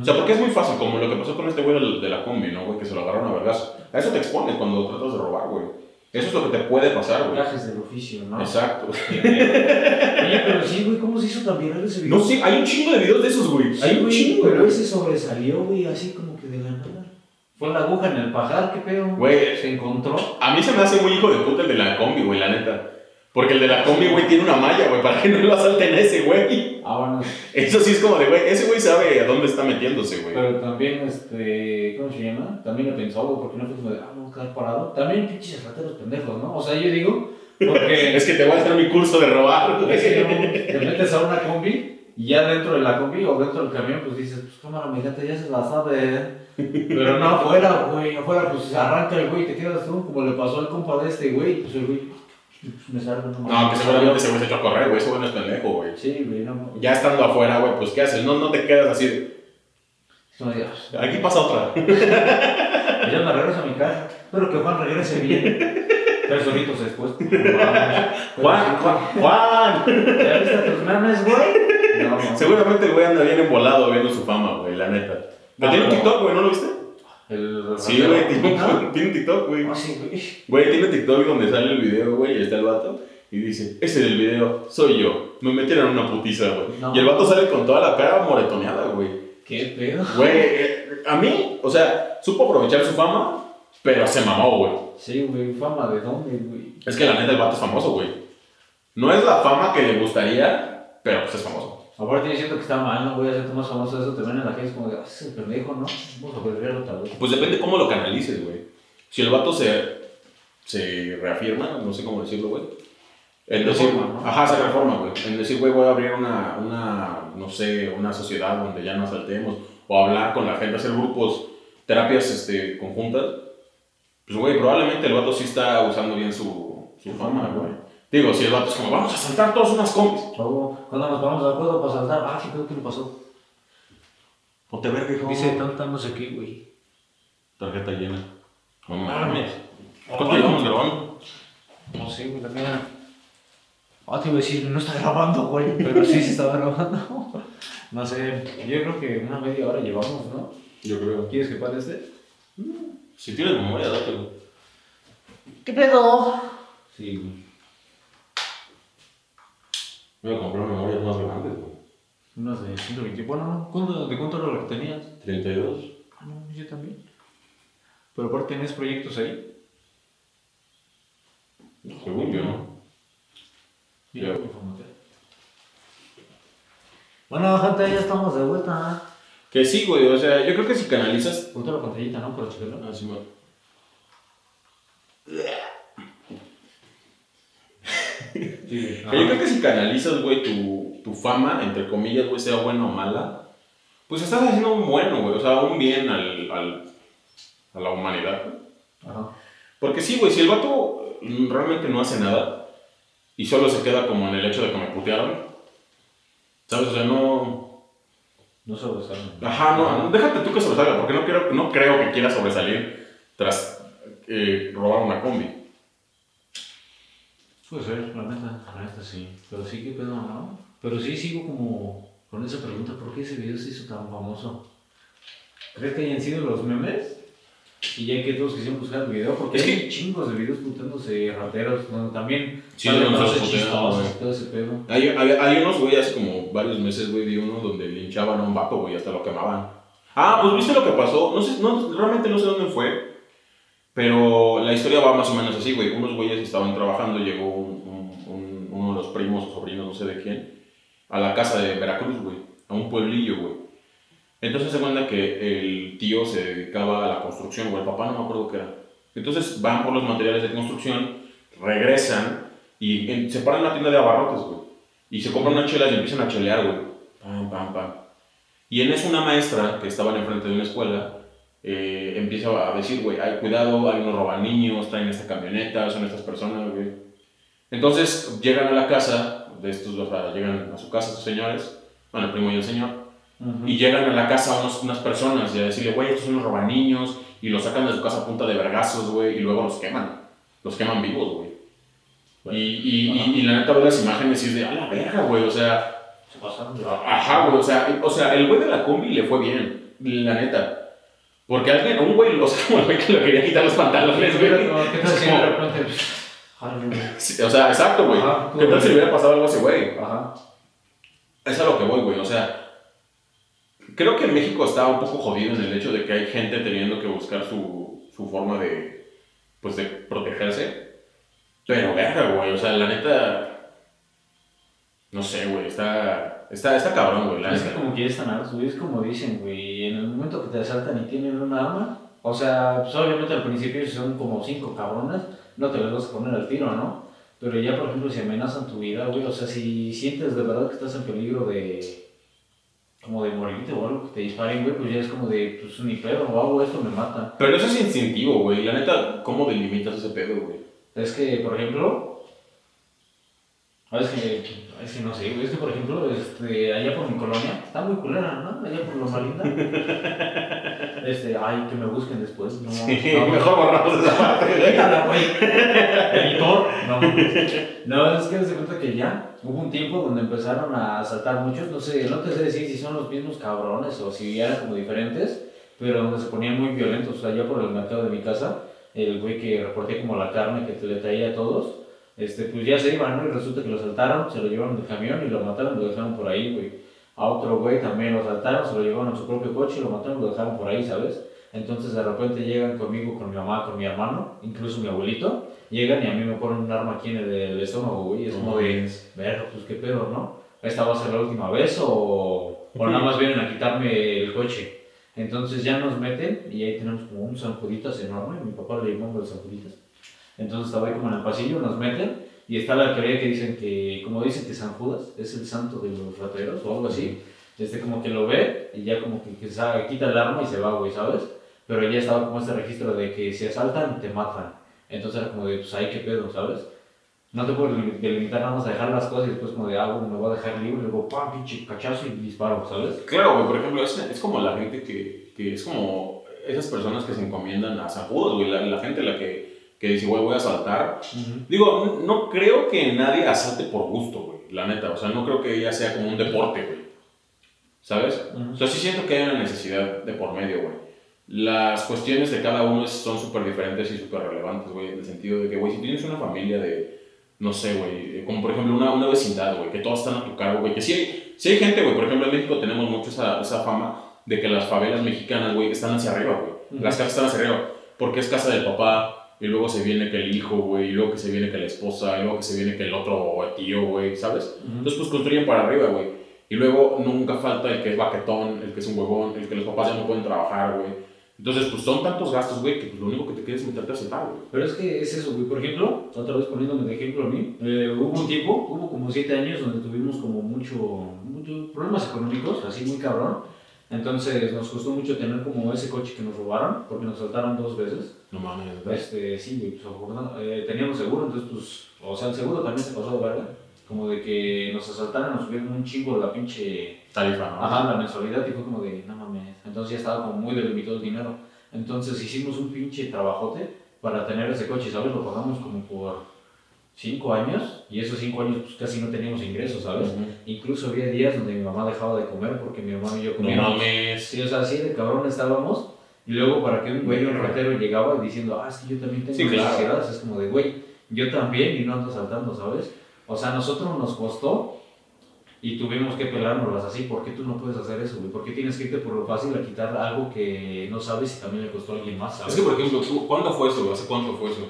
O sea, porque es muy fácil, como lo que pasó con este güey de la combi, ¿no, güey? Que se lo agarraron a vergas. A eso te expones cuando tratas de robar, güey. Eso es lo que te puede pasar, güey. Gajes del oficio, ¿no? Exacto. Oye, pero sí, güey, ¿cómo se hizo tan viral ese video? No sé, hay un chingo de videos de esos, güey. Hay Sí, un güey, chingo, pero güey. ese sobresalió, güey, así como que de la nada. Fue la aguja en el pajar, ¿qué pedo? Güey. Se encontró. A mí se me hace muy hijo de puta el de la combi, güey, la neta. Porque el de la combi, güey, tiene una malla, güey, para que no lo asalten a ese, güey. Ah, bueno, Eso sí es como de, güey, ese güey sabe a dónde está metiéndose, güey. pero también, este, ¿cómo se llama? También lo pensó, güey, porque no fue como de, ah, vamos a quedar parado. También pinches rateros pendejos, ¿no? O sea, yo digo, porque... Es que te voy a hacer mi curso de robar, güey. Es que no, te metes a una combi y ya dentro de la combi o dentro del camión, pues dices, pues cámara, mi gente ya se la sabe. Pero no afuera, güey, afuera, pues arranca el güey y te quedas tú, como le pasó al compa de este güey, pues el güey, me salgo, no No, que seguramente se echó a correr, güey. Ese güey no es pendejo, güey. Sí, güey, no. Ya estando afuera, güey, pues ¿qué haces? No, no te quedas así No digas. aquí pasa otra. Ya me regreso a mi casa. Espero que Juan regrese bien. Tres horitos después. Juan, Juan, Juan. ¿Ya viste tus memes, güey? No. Seguramente el güey anda bien embolado viendo su fama, güey, la neta. Pero No, tiene un pero- TikTok, güey, ¿no lo viste? El Sí, güey, tiene, TikTok, güey. Ah, sí, güey. Güey, tiene TikTok donde sale el video, güey, y está el vato. Y dice, ese del video, soy yo. Me metieron en una putiza, güey. No. Y el vato sale con toda la cara moretoneada, güey. ¿Qué pedo? Güey, eh, a mí, o sea, supo aprovechar su fama, pero se mamó, güey. Sí, güey, fama de dónde, güey. Es que la neta el vato es famoso, güey. No es la fama que le gustaría, pero pues es famoso. Aparte yo siento que está mal, no voy a hacerte más famoso de eso, te ven en la gente como de, ah, ese pendejo, ¿no? Vamos a volver otra vez. Pues depende cómo lo canalices, güey. Si el vato se, se reafirma, no sé cómo decirlo, güey. En decir, Reforma, ¿no? ajá, se reforma, güey. En decir, güey, voy a abrir una, una, no sé, una sociedad donde ya no saltemos, o hablar con la gente, hacer grupos, terapias este, conjuntas. Pues, güey, probablemente el vato sí está usando bien su, su fama, güey. Digo, si el vato es como, vamos a saltar todos unas combis. Luego, cuando nos ponemos de acuerdo para saltar, ah, ¿qué pedo? ¿Qué le pasó? Ponte verga, hijo. Dice no sé qué, güey. Tarjeta llena. No Ah, mames. ¿Cuánto llevamos grabando? No sé, güey, la mía. Ah, te iba a decir, no está grabando, güey. Pero sí, se estaba grabando. No sé, yo creo que una media hora llevamos, ¿no? Yo creo. ¿Quieres que pare este? Si tienes memoria, date, güey. ¿Qué pedo? Sí, güey. Voy a comprar memorias más grandes, güey. Unas de 120. Bueno, ¿cuánto- ¿de cuánto lo tenías? 32. Ah, no, yo también. Pero aparte, ¿tenés proyectos ahí? Según yo, ¿no? Ya. formatear. Bueno, gente, ya estamos de vuelta. Que sí, güey. O sea, yo creo que si canalizas. Ponte la pantallita, ¿no? Para checarlo. Ah, sí, ma- Sí, Yo creo que si canalizas, güey, tu, tu fama, entre comillas, güey, sea buena o mala, pues estás haciendo un bueno, güey. O sea, un bien al, al, a la humanidad. Ajá. Porque sí, güey, si el vato realmente no hace nada y solo se queda como en el hecho de que me putearon, ¿sabes? O sea, no. No sobresalen. Ajá, no, déjate tú que sobresalga, porque no, quiero, no creo que quiera sobresalir tras eh, robar una combi. Puede ser, la neta, la neta sí. Pero sí, qué pedo, ¿no? Pero sí sigo como con esa pregunta, ¿por qué ese video se hizo tan famoso? ¿Crees que hayan sido los memes? Y ya que todos quisieron buscar el video, porque Es hay chingos de videos putándose rateros, donde también Sí, no, cosas chistosas todo ese pedo. Hay, hay, hay unos, güey, hace como varios meses, güey, vi uno donde linchaban a un vato, güey, hasta lo quemaban. Ah, pues viste lo que pasó. No sé, no, realmente no sé dónde fue. Pero la historia va más o menos así, güey. Unos güeyes estaban trabajando, llegó un, un- un- uno de los primos o sobrinos, no sé de quién, a la casa de Veracruz, güey. A un pueblillo, güey. Entonces se cuenta que el tío se dedicaba a la construcción, güey. El papá no me acuerdo qué era. Entonces van por los materiales de construcción, regresan y en- se paran en la tienda de abarrotes, güey. Y se compran unas chelas y empiezan a chelear, güey. Pam, pam, pam. Y en eso una maestra que estaba enfrente de una escuela eh, empieza a decir, güey, ay, cuidado, hay unos roban niños, traen esta camioneta, son estas personas, güey. Entonces llegan a la casa de estos, o sea, llegan a su casa estos señores, bueno, el primo y el señor, y llegan a la casa unos, unas personas y a decirle, güey, estos son unos roban niños, y los sacan de su casa a punta de vergazos, güey, y luego los queman. Los queman vivos, güey. Y, y, y, y la neta ve las imágenes y es de, a la verga, güey, o sea, Se pasaron de Ajá, güey, o sea, o sea, el güey de la combi le fue bien, la neta. Porque alguien, un güey, o sea, güey que le quería quitar los pantalones, güey. Sí, O sea, exacto, güey. ¿Qué tal si le hubiera pasado algo a ese güey? Ajá. Es a lo que voy, güey, o sea, creo que México está un poco jodido en el hecho de que hay gente teniendo que buscar su, su forma de, pues, de protegerse. Pero, verga, güey, o sea, la neta, no sé, güey, está, está, está cabrón, güey, Es que como que ya están hartos, güey, es como dicen, güey, en el momento que te asaltan y tienen una arma, o sea, pues obviamente al principio si son como cinco cabronas, no te les vas a poner al tiro, ¿no? Pero ya, por ejemplo, si amenazan tu vida, güey, o sea, si sientes de verdad que estás en peligro de, como de morirte o algo, que te disparen, güey, pues ya es como de, pues ni pedo, o hago esto, me matan. Pero eso es instintivo, güey. La neta, ¿cómo delimitas ese pedo, güey? Es que, por ejemplo, es que, es que no sé, güey, es que, por ejemplo, este, allá por mi colonia, está muy culera, ¿no? Allá por Loma Linda. Este, ay, que me busquen después, no, no, mejor borramos esa parte, güey. Déjala, güey. Editor. No, no, es que se cuenta que ya hubo un tiempo donde empezaron a asaltar muchos. No sé, no te sé decir si son los mismos cabrones o si eran como diferentes, pero donde se ponían muy violentos. O sea, por el mercado de mi casa, el güey que reporté como la carne que te le traía a todos, este, pues ya se iban, ¿no? Y resulta que lo asaltaron, se lo llevaron del camión y lo mataron lo dejaron por ahí, güey. A otro güey también lo asaltaron, se lo llevaron en su propio coche y lo mataron y lo dejaron por ahí, ¿sabes? Entonces de repente llegan conmigo, con mi mamá, con mi hermano, incluso mi abuelito, llegan y a mí me ponen un arma aquí en el, el estómago, güey, es como de, ver, pues qué pedo, ¿no? ¿Esta va a ser la última vez o, o nada más vienen a quitarme el coche? Entonces ya nos meten y ahí tenemos como un sanjuditas enorme, mi papá le llamamos los sanjuditas. Entonces estaba ahí como en el pasillo, nos meten y está la teoría que dicen que, como dicen que San Judas es el santo de los rateros o algo así, este como que lo ve y ya como que, que sa- quita el arma y se va, güey, ¿sabes? Pero ya estaba como este registro de que si asaltan, te matan. Entonces era como de, pues ahí qué pedo, ¿sabes? No te puedes lim- delimitar nada más a dejar las cosas y después como de, ah, bueno, me voy a dejar libre, y luego, pam, pinche cachazo y disparo, ¿sabes? Claro, güey, por ejemplo, es, es como la gente que, que es como esas personas que se encomiendan a sacudos, güey, la, la gente la que, que dice, güey, voy a asaltar. Digo, no, creo que nadie asalte por gusto, güey, la neta, o sea, no creo que ella sea como un deporte, güey, ¿sabes? O sea, sí siento que hay una necesidad de por medio, güey. Las cuestiones de cada uno son súper diferentes y súper relevantes, güey, en el sentido de que, güey, si tienes una familia de, no sé, güey, eh, como por ejemplo una, una vecindad, güey, que todos están a tu cargo, güey, que sí hay, sí hay gente, güey, por ejemplo en México tenemos mucho esa, esa fama de que las favelas mexicanas, güey, están hacia arriba, güey. Ujú. Las casas están hacia arriba, porque es casa del papá, y luego se viene que el hijo, güey, y luego que se viene que la esposa, y luego que se viene que el otro tío, güey, ¿sabes? Entonces, pues construyen para arriba, güey. Y luego nunca falta el que es baquetón, el que es un huevón, el que los papás ya no pueden trabajar, güey. Entonces, pues son tantos gastos, güey, que pues, lo único que te queda es meterte a sentar, güey. Pero es que es eso, güey. Por ejemplo, otra vez poniéndome de ejemplo a mí, eh, hubo un tiempo, hubo como siete años donde tuvimos como mucho, muchos problemas económicos, así muy cabrón. Entonces nos costó mucho tener como ese coche que nos robaron, porque nos saltaron dos veces. No mames, Este, sí, pues, eh, teníamos seguro, entonces pues, o sea, el seguro también se pasó de verga. Como de que nos asaltaron, nos subieron un chingo la pinche Tarifa, ¿no? Ajá, la mensualidad y fue como de, no mames. Entonces ya estaba como muy delimitado el dinero. Entonces hicimos un pinche trabajote para tener ese coche, ¿sabes? Lo pagamos como por cinco años y esos cinco años pues, casi no teníamos ingresos, ¿sabes? Incluso había días donde mi mamá dejaba de comer porque mi mamá y yo No comíamos. mames. Sí, o sea, así de cabrón estábamos. Y luego para que un güey, un ratero llegaba diciendo, ah, es que yo también tengo Sí, claro. necesidades. Es como de, güey, yo también y no ando saltando, ¿sabes? O sea, a nosotros nos costó y tuvimos que pelárnoslas así. ¿Por qué tú no puedes hacer eso, güey? ¿Por qué tienes que irte por lo fácil a quitar algo que no sabes y también le costó a alguien más, ¿sabes? Es que, por ejemplo, tú, ¿cuándo fue eso? güey? ¿Hace cuánto fue eso?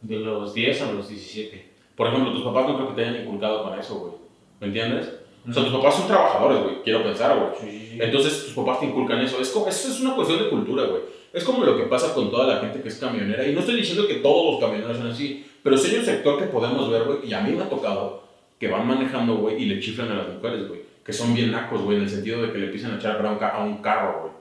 De los 10 a los 17. Por ejemplo, tus papás no creo que te hayan inculcado para eso, güey. ¿Me entiendes? O sea, tus papás son trabajadores, güey. Quiero pensar, güey. Sí. Entonces tus papás te inculcan eso. Es como, eso es una cuestión de cultura, güey. Es como lo que pasa con toda la gente que es camionera. Y no estoy diciendo que todos los camioneros son así, pero sí hay un sector que podemos ver, güey, y a mí me ha tocado, que van manejando, güey, y le chiflan a las mujeres, güey. Que son bien nacos, güey, en el sentido de que le empiezan a echar bronca a un carro, güey.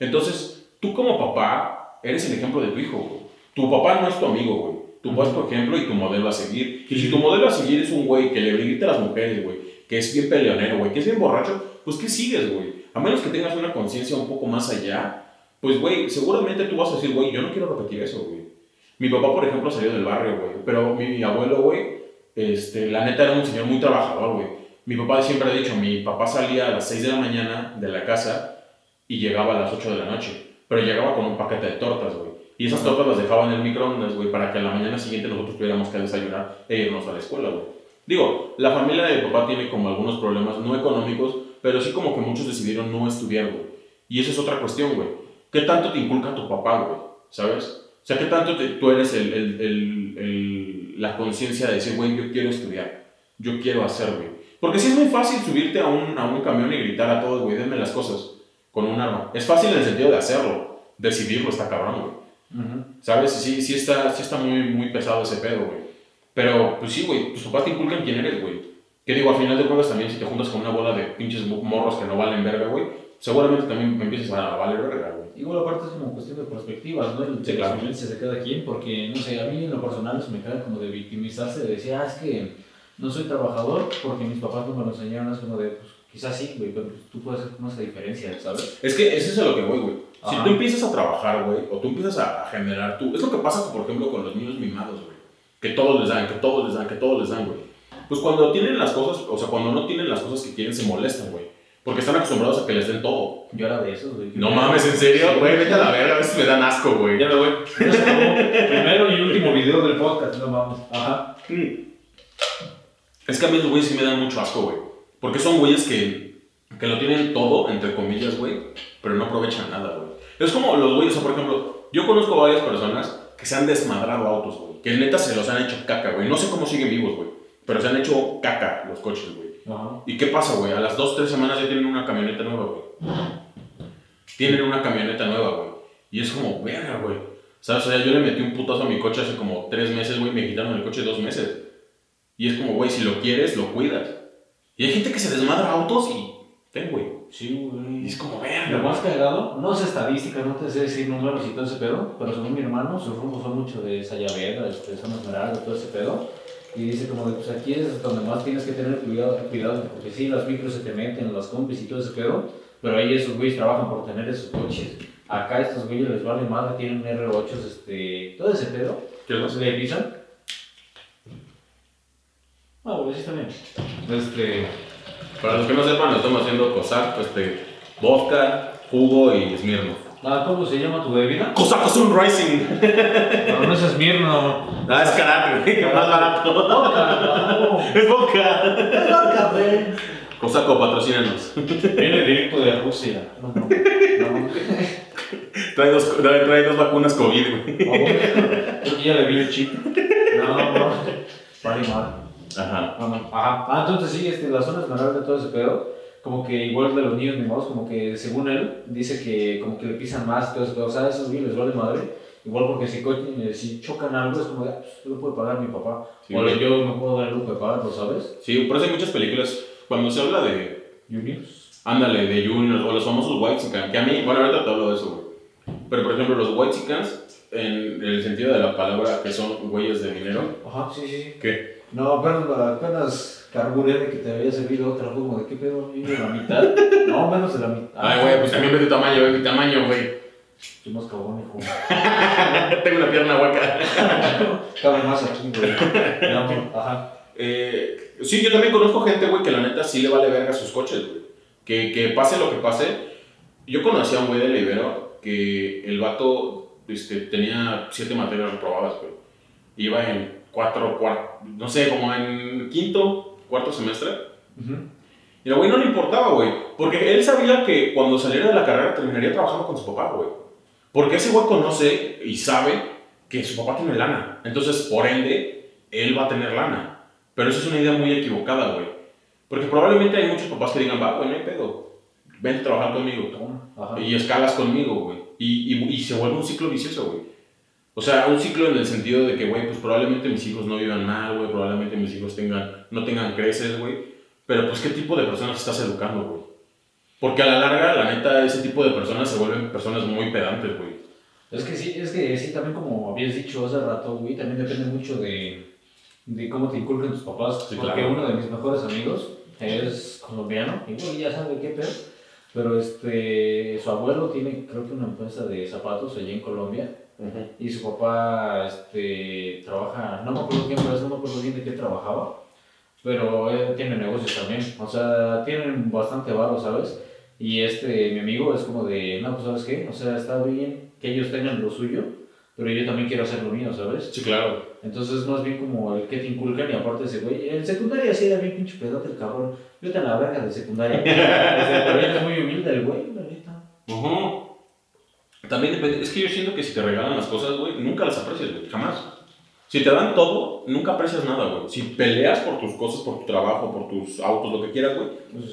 Entonces, tú como papá, eres el ejemplo de tu hijo, güey. Tu papá no es tu amigo, güey. Papá es tu ejemplo y tu modelo a seguir. Y si tu modelo a seguir es un güey que le grita a las mujeres, güey, que es bien peleonero, güey, que es bien borracho, pues ¿qué sigues, güey? A menos que tengas una conciencia un poco más allá, pues, güey, seguramente tú vas a decir, güey, yo no quiero repetir eso, güey. Mi papá, por ejemplo, salió del barrio, güey, pero mi, mi abuelo, güey, este, la neta era un señor muy trabajador, güey. Mi papá siempre ha dicho, mi papá salía a las 6 de la mañana de la casa y llegaba a las 8 de la noche, pero llegaba con un paquete de tortas, güey. Y esas tortas las dejaba en el microondas, güey, para que a la mañana siguiente nosotros tuviéramos que desayunar e irnos a la escuela, güey. Digo, la familia de mi papá tiene como algunos problemas, no económicos, pero sí como que muchos decidieron no estudiar, güey. Y esa es otra cuestión, güey. ¿Qué tanto te inculca tu papá, güey? ¿Sabes? O sea, ¿qué tanto te- tú eres el, el- el- el- la conciencia de decir, güey, yo quiero estudiar, yo quiero hacer, güey? Porque sí es muy fácil subirte a un, a un camión y gritar a todos, güey, denme las cosas con un arma. Es fácil en el sentido de hacerlo, decidirlo está cabrón, güey. ¿Sabes? Sí, sí está, sí está muy, muy pesado ese pedo, güey. Pero, pues sí, güey, tus papás te inculcan quién eres, güey. Que digo, al final de cuentas también si te juntas con una bola de pinches mo- morros que no valen verga, güey, seguramente también me empiezas a valer verga, güey. Igual aparte es como cuestión de perspectivas, ¿no? El- Sí, claro. las vivencias de cada quien, porque, no sé, a mí en lo personal eso me cae como de victimizarse, de decir, ah, es que no soy trabajador porque mis papás no me lo enseñaron, es como de, pues quizás sí, güey, pero tú puedes hacer como esa diferencia, ¿sabes? Es que eso es a lo que voy, güey. Si Ajá. tú empiezas a trabajar, güey, o tú empiezas a, a generar tú, es lo que pasa, por ejemplo, con los niños mimados, güey. Que todos les dan, que todos les dan, que todos les dan, güey. Pues cuando tienen las cosas, o sea, cuando no tienen las cosas que quieren, se molestan, güey. Porque están acostumbrados a que les den todo. Yo era de esos, güey. No mames, ¿en serio? Güey, vete a la verga, a veces me dan asco, güey. Ya me voy. Primero y último video del podcast, no mames. Ajá. Es que a mí los güeyes sí me dan mucho asco, güey. Porque son güeyes que, que lo tienen todo, entre comillas, güey, pero no aprovechan nada, güey. Es como los güeyes, o sea, por ejemplo, yo conozco varias personas que se han desmadrado autos, güey. Que neta se los han hecho caca, güey. No sé cómo siguen vivos, güey. Pero se han hecho caca los coches, güey. Ajá. ¿Y qué pasa, güey? A las 2, 3 semanas ya tienen una camioneta nueva, güey. Tienen una camioneta nueva, güey. Y es como, verga, güey. ¿Sabes? O sea, yo le metí un putazo a mi coche hace como 3 meses, güey. Me quitaron el coche dos meses. Y es como, güey, si lo quieres, lo cuidas. Y hay gente que se desmadra autos y. Ten, güey. Sí, güey. Y es como, Lo verga, más güey. cagado, no es estadística, no te sé decir números y todo ese pedo, pero según mi hermano, su rumbo fue mucho de Sayavera, este, Zona Esmeralda, todo ese pedo. Y dice como de, pues aquí es donde más tienes que tener cuidado, cuidado porque sí, las micros se te meten, las compis y todo ese pedo, pero ahí esos güeyes trabajan por tener esos coches. Acá estos güeyes les vale madre, tienen R8, este, todo ese pedo. ¿Qué es ¿Le pisan? Ah, güey, sí bien. Este... Para los que no sepan, lo estamos haciendo Cossack, este, vodka, jugo y Smirnoff. Ah, ¿Cómo se llama tu bebida? Cossack Sunrising. No, no es Smirno. Ah, es karate, güey. Más barato. Es vodka. Cosaco, patrocínanos. Viene directo de Rusia. No, no, no. Trae dos, trae, trae dos vacunas COVID, güey. Creo que ya le vi el chip. No, no. Vale mal. Ajá. No. Ajá. Ah, entonces sí, este, la zona esmeralda, todo ese pedo. Como que igual de los niños mimados, como que según él, dice que como que le pisan más, todo ese pedo. O sea, esos güeyes les vale madre. Igual porque si, eh, si chocan algo, es como de, ah, pues, lo puede pagar mi papá. Sí, o yo me puedo dar el lujo de pagarlo, ¿sabes? Sí, por eso hay muchas películas. Cuando se habla de. Juniors. Ándale, de Junior o los famosos White que a mí. Bueno, ahorita te hablo de eso, güey. Pero por ejemplo, los White en el sentido de la palabra que son güeyes de dinero. Ajá, sí, sí, sí. ¿Qué? No, apenas, apenas carburé de que te había servido otra, como de qué pedo, de la mitad. No, menos de la mitad. Ay, güey, pues también ve tu tamaño, ve mi tamaño, güey. Estoy más cabrón, hijo. Tengo una pierna hueca. Cabe más aquí, güey. No, Ajá. Eh, sí, yo también conozco gente, güey, que la neta sí le vale verga a sus coches, güey. Que, que pase lo que pase. Yo conocí a un güey de Libero que el vato este, tenía siete materias reprobadas, güey. Iba en cuatro, cuarto, no sé, como en quinto, cuarto semestre. Y al güey no le importaba, güey. Porque él sabía que cuando saliera de la carrera terminaría trabajando con su papá, güey. Porque ese güey conoce y sabe que su papá tiene lana. Entonces, por ende, él va a tener lana. Pero eso es una idea muy equivocada, güey. Porque probablemente hay muchos papás que digan, va, güey, no hay pedo. Vente a trabajar conmigo. Ajá. Y escalas conmigo, güey. Y, y, y se vuelve un ciclo vicioso, güey. O sea, un ciclo en el sentido de que, güey, pues probablemente mis hijos no vivan mal, güey. Probablemente mis hijos tengan, no tengan creces, güey. Pero pues, ¿qué tipo de personas estás educando, güey? Porque a la larga, la neta, ese tipo de personas se vuelven personas muy pedantes, güey. Es que sí, es que sí, también como habías dicho hace rato, güey, también depende mucho de, de cómo te inculcan tus papás. Sí, porque claro. uno de mis mejores amigos es colombiano, igual ya sabe qué pedo, pero este, su abuelo tiene creo que una empresa de zapatos allá en Colombia y su papá este, trabaja, no me acuerdo qué empresa, no me acuerdo bien de qué trabajaba, pero él tiene negocios también, o sea, tienen bastante varo, ¿sabes? Y este, mi amigo es como de, no, pues sabes qué, o sea, está bien que ellos tengan lo suyo, pero yo también quiero hacer lo mío, ¿sabes? Sí, claro. Entonces, más bien como el que te inculcan y aparte ese güey, en secundaria sí era bien pinche pedote el cabrón, vete a la verga de secundaria, pero es muy humilde el güey, la neta. Ujú. También depende, es que yo siento que si te regalan las cosas, güey, nunca las aprecias, güey, jamás. Si te dan todo, nunca aprecias nada, güey. Si peleas por tus cosas, por tu trabajo, por tus autos, lo que quieras, güey,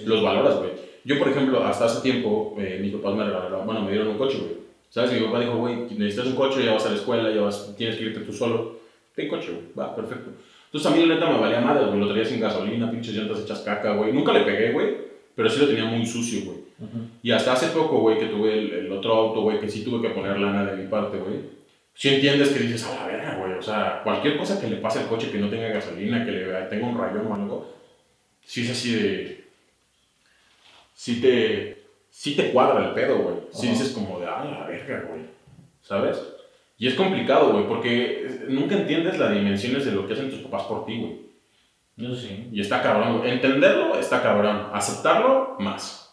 los valoras, güey. Yo, por ejemplo, hasta hace tiempo, eh, mis papás me regalaron, bueno, me dieron un coche, güey. ¿Sabes? Mi papá dijo, güey, necesitas un coche, ya vas a la escuela, ya vas, tienes que irte tú solo. Ten coche, güey, va, perfecto. Entonces a mí la neta me valía madre, güey, lo traía sin gasolina, pinches llantas hechas caca, güey. Nunca le pegué, güey, pero sí lo tenía muy sucio, güey. Y hasta hace poco, güey, que tuve el, el otro auto, güey, que sí tuve que poner lana de mi parte, güey. Si entiendes que dices, a la verga, güey, o sea, cualquier cosa que le pase al coche que no tenga gasolina, que le tenga un rayón o algo, sí es así de... Sí te... Sí te cuadra el pedo, güey. Sí Ajá. dices como de, a la verga, güey. ¿Sabes? Y es complicado, güey, porque nunca entiendes las dimensiones de lo que hacen tus papás por ti, güey. Yo sí. Y está cabrón, güey. Entenderlo está cabrón. Aceptarlo, más.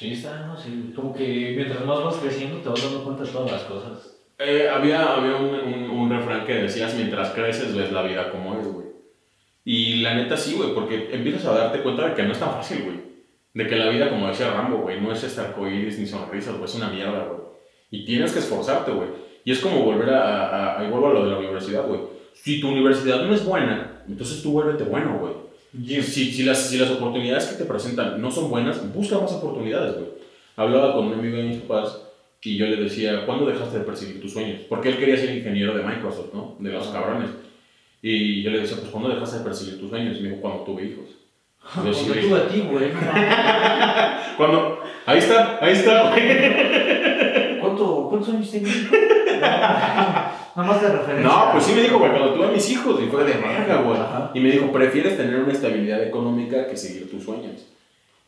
Sí, está, no sé, como que mientras más vas creciendo te vas dando cuenta de todas las cosas. Eh, había había un, un, refrán que decías, mientras creces ves la vida como es, güey. Y la neta sí, güey, porque empiezas a darte cuenta de que no es tan fácil, güey. De que la vida, como decía Rambo, güey, no es este arcoíris ni sonrisas, güey, es una mierda, güey. Y tienes que esforzarte, güey. Y es como volver a, a, a, y vuelvo a lo de la universidad, güey. Si tu universidad no es buena, entonces tú vuélvete bueno, güey. Si, si, las, si las oportunidades que te presentan no son buenas, busca más oportunidades, güey. Hablaba con un amigo de mis papás y yo le decía, ¿cuándo dejaste de perseguir tus sueños? Porque él quería ser ingeniero de Microsoft, ¿no? De los cabrones. Y yo le decía, pues, ¿cuándo dejaste de perseguir tus sueños? Y me dijo, cuando tuve hijos. Yo, güey. tuve a ti, güey. Cuando... Ahí está, ahí está, güey. ¿Cuánto, ¿Cuántos años tienes? Nada más de referencia. No, pues sí me dijo, güey, cuando tuve a mis hijos, y fue de verga, güey. Y me dijo, prefieres tener una estabilidad económica que seguir tus sueños.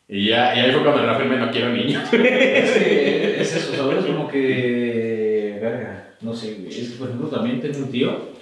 Y, ya, y ahí fue cuando le afirmé, no quiero niños. Es que es eso, ¿sabes? Como que. Verga, no sé. Es que, por ejemplo, también tengo un tío.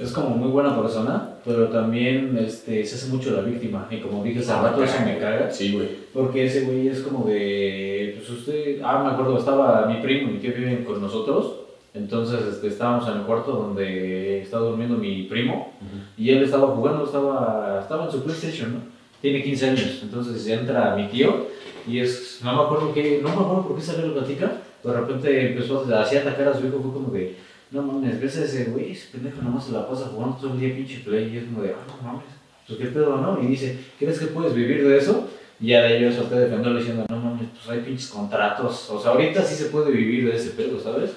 Es como muy buena persona, pero también este, se hace mucho la víctima. Y como dije hace rato, eso me caga. Sí, güey. Porque ese güey es como de. Pues usted. Ah, me acuerdo, estaba mi primo y mi tío viven con nosotros. Entonces este, estábamos en el cuarto donde estaba durmiendo mi primo. Y él estaba jugando, estaba, estaba en su PlayStation, ¿no? Tiene 15 años. Entonces entra mi tío y es. No me acuerdo qué. No me acuerdo por qué salió la platica. De repente empezó a, así a atacar a su hijo. Fue como de. No mames, ves a ese güey, ese pendejo nomás se la pasa jugando todo el día pinche play. Y es como de. Ah, no mames. Pues qué pedo, ¿no? Y dice, ¿crees que puedes vivir de eso? Y ya de ellos solté defenderlo diciendo, no mames, pues hay pinches contratos. O sea, ahorita sí se puede vivir de ese pedo, ¿sabes?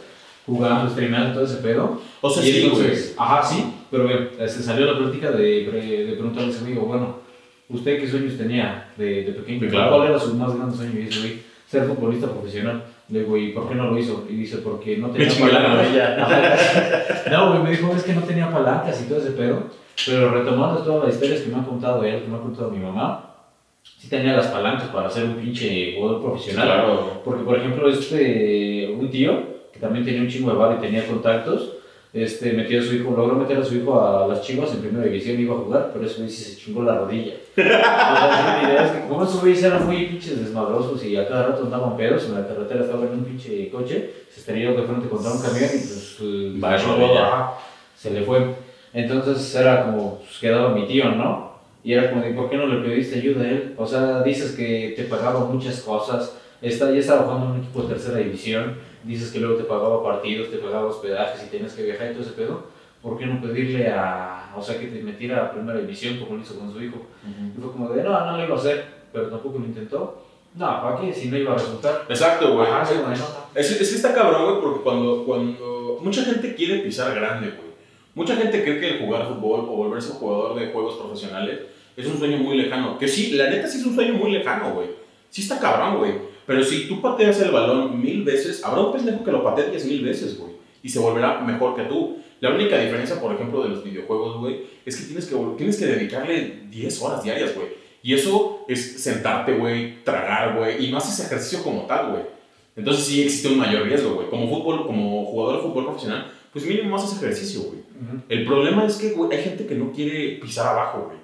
Jugando, streamando, todo ese pedo. O sea, y sí, entonces, ajá, sí, pero bien, este, salió la plática de, de preguntarle a ese amigo, bueno, ¿usted qué sueños tenía de, de pequeño? Claro. ¿Cuál era su más grande sueño? Y dice, güey, ser futbolista profesional. Le digo, ¿y por qué no lo hizo? Y dice, porque no tenía palancas. No, güey, me dijo, es que no tenía palancas y todo ese pedo. Pero retomando todas las historias que me ha contado él, que me ha contado mi mamá, sí tenía las palancas para ser un pinche jugador profesional. Claro. Porque, por ejemplo, este, un tío que también tenía un chingo de bar y tenía contactos, este, metió a su hijo, logró meter a su hijo a las chivas en primera división y iba a jugar, pero güey sí se chingó la rodilla. sea, mi idea es que como esos güeyes eran muy pinches desmadrosos y a cada rato andaban pedos, en la carretera estaba en un pinche coche, se estrelló de frente contra un camión y pues eh, Va, chingó, rodilla. ajá, se le fue. Entonces era como, pues quedaba mi tío, ¿no? Y era como de, ¿por qué no le pediste ayuda a él? O sea, dices que te pagaba muchas cosas, está, ya estaba jugando en un equipo de tercera división, dices que luego te pagaba partidos, te pagaba hospedajes y tenías que viajar y todo ese pedo. ¿Por qué no pedirle a, o sea, que te metiera a primera división como lo hizo con su hijo? Y fue como de, no, no lo iba a hacer, pero tampoco lo intentó. No, ¿para qué? Si no iba a resultar. Exacto, güey. Ajá, sí, bueno. Es, es que está cabrón, güey, porque cuando, cuando mucha gente quiere pisar grande, güey. Mucha gente cree que el jugar fútbol o volverse un jugador de juegos profesionales es un sueño muy lejano. Que sí, la neta sí es un sueño muy lejano, güey. Sí está cabrón, güey. Pero si tú pateas el balón mil veces, habrá un pendejo que lo patee diez mil veces, güey. Y se volverá mejor que tú. La única diferencia, por ejemplo, de los videojuegos, güey, es que tienes que, tienes que dedicarle 10 horas diarias, güey. Y eso es sentarte, güey, tragar, güey. Y no haces ejercicio como tal, güey. Entonces sí existe un mayor riesgo, güey. Como fútbol, como jugador de fútbol profesional, pues mínimo haces ejercicio, güey. El problema es que, güey, hay gente que no quiere pisar abajo, güey.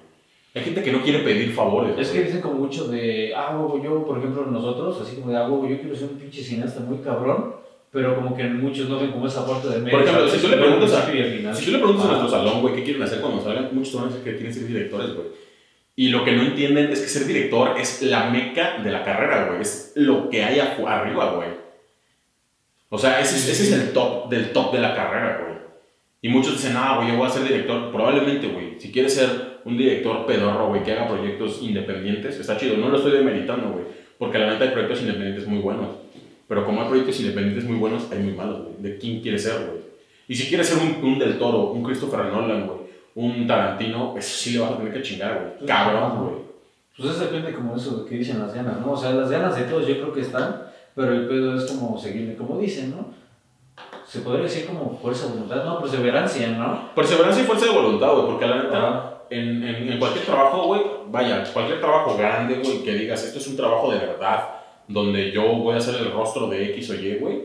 Hay gente que no quiere pedir favores. Es que dicen como mucho de, ah, huevo, yo, por ejemplo, nosotros, así como de, ah, huevo, yo quiero ser un pinche cineasta muy cabrón, pero como que muchos no ven como esa parte del medio. Por ejemplo, si tú le preguntas a-. Si tú le preguntas a nuestro salón, güey, qué quieren hacer cuando salgan, muchos van a decir que quieren ser directores, güey. Y lo que no entienden es que ser director es la meca de la carrera, güey. Es lo que hay arriba, güey. O sea, ese, es- ese es el top del top de la carrera, güey. Y muchos dicen, ah, güey, yo voy a ser director. Probablemente, güey, si quieres ser un director pedorro, güey, que haga proyectos independientes, está chido. No lo estoy demeritando, güey. Porque la neta hay proyectos independientes muy buenos. Pero como hay proyectos independientes muy buenos, hay muy malos, güey. ¿De quién quieres ser, güey? Y si quieres ser un, un Del Toro, un Christopher Nolan, güey, un Tarantino, eso sí le vas a tener que chingar, güey. Cabrón, güey. Pues eso depende como eso que dicen las ganas, ¿no? O sea, las ganas de todos yo creo que están, pero el pedo es como seguirle, como dicen, ¿no? Se podría decir como fuerza de voluntad, no, perseverancia, ¿no? Perseverancia y fuerza de voluntad, güey, porque la neta. En, en, en cualquier trabajo, güey, vaya, cualquier trabajo grande, güey, que digas, esto es un trabajo de verdad, donde yo voy a hacer el rostro de X o Y, güey,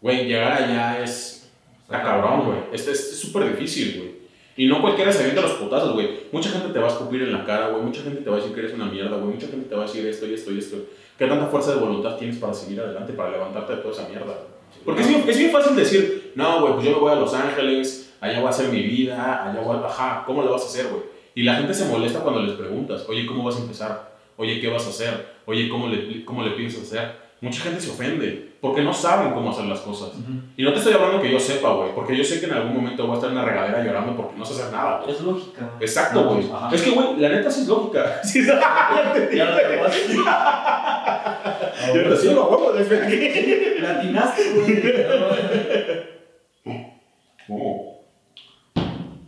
güey, llegar allá es, está cabrón, güey, este es es súper difícil, güey. Y no cualquiera se avienta los putazos, güey. Mucha gente te va a escupir en la cara, güey. Mucha gente te va a decir que eres una mierda, güey. Mucha gente te va a decir esto y esto y esto. ¿Qué tanta fuerza de voluntad tienes para seguir adelante, para levantarte de toda esa mierda? Porque es bien, es bien fácil decir, no, güey, pues yo me voy a Los Ángeles, allá voy a hacer mi vida, allá voy a... Ajá, ¿cómo lo vas a hacer, güey? Y la gente se molesta cuando les preguntas, oye, ¿cómo vas a empezar? Oye, ¿qué vas a hacer? Oye, ¿cómo le, cómo le piensas hacer? Mucha gente se ofende porque no saben cómo hacer las cosas. Y no te estoy hablando que yo sepa, güey, porque yo sé que en algún momento voy a estar en la regadera llorando porque no sé hacer nada, güey. Es lógica. Exacto, No, güey. pues, ajá. es que, güey, la neta sí es lógica. Sí, ya te Ya lo dije. Yo te sigo, huevo, desde Latinaste, güey. Oh.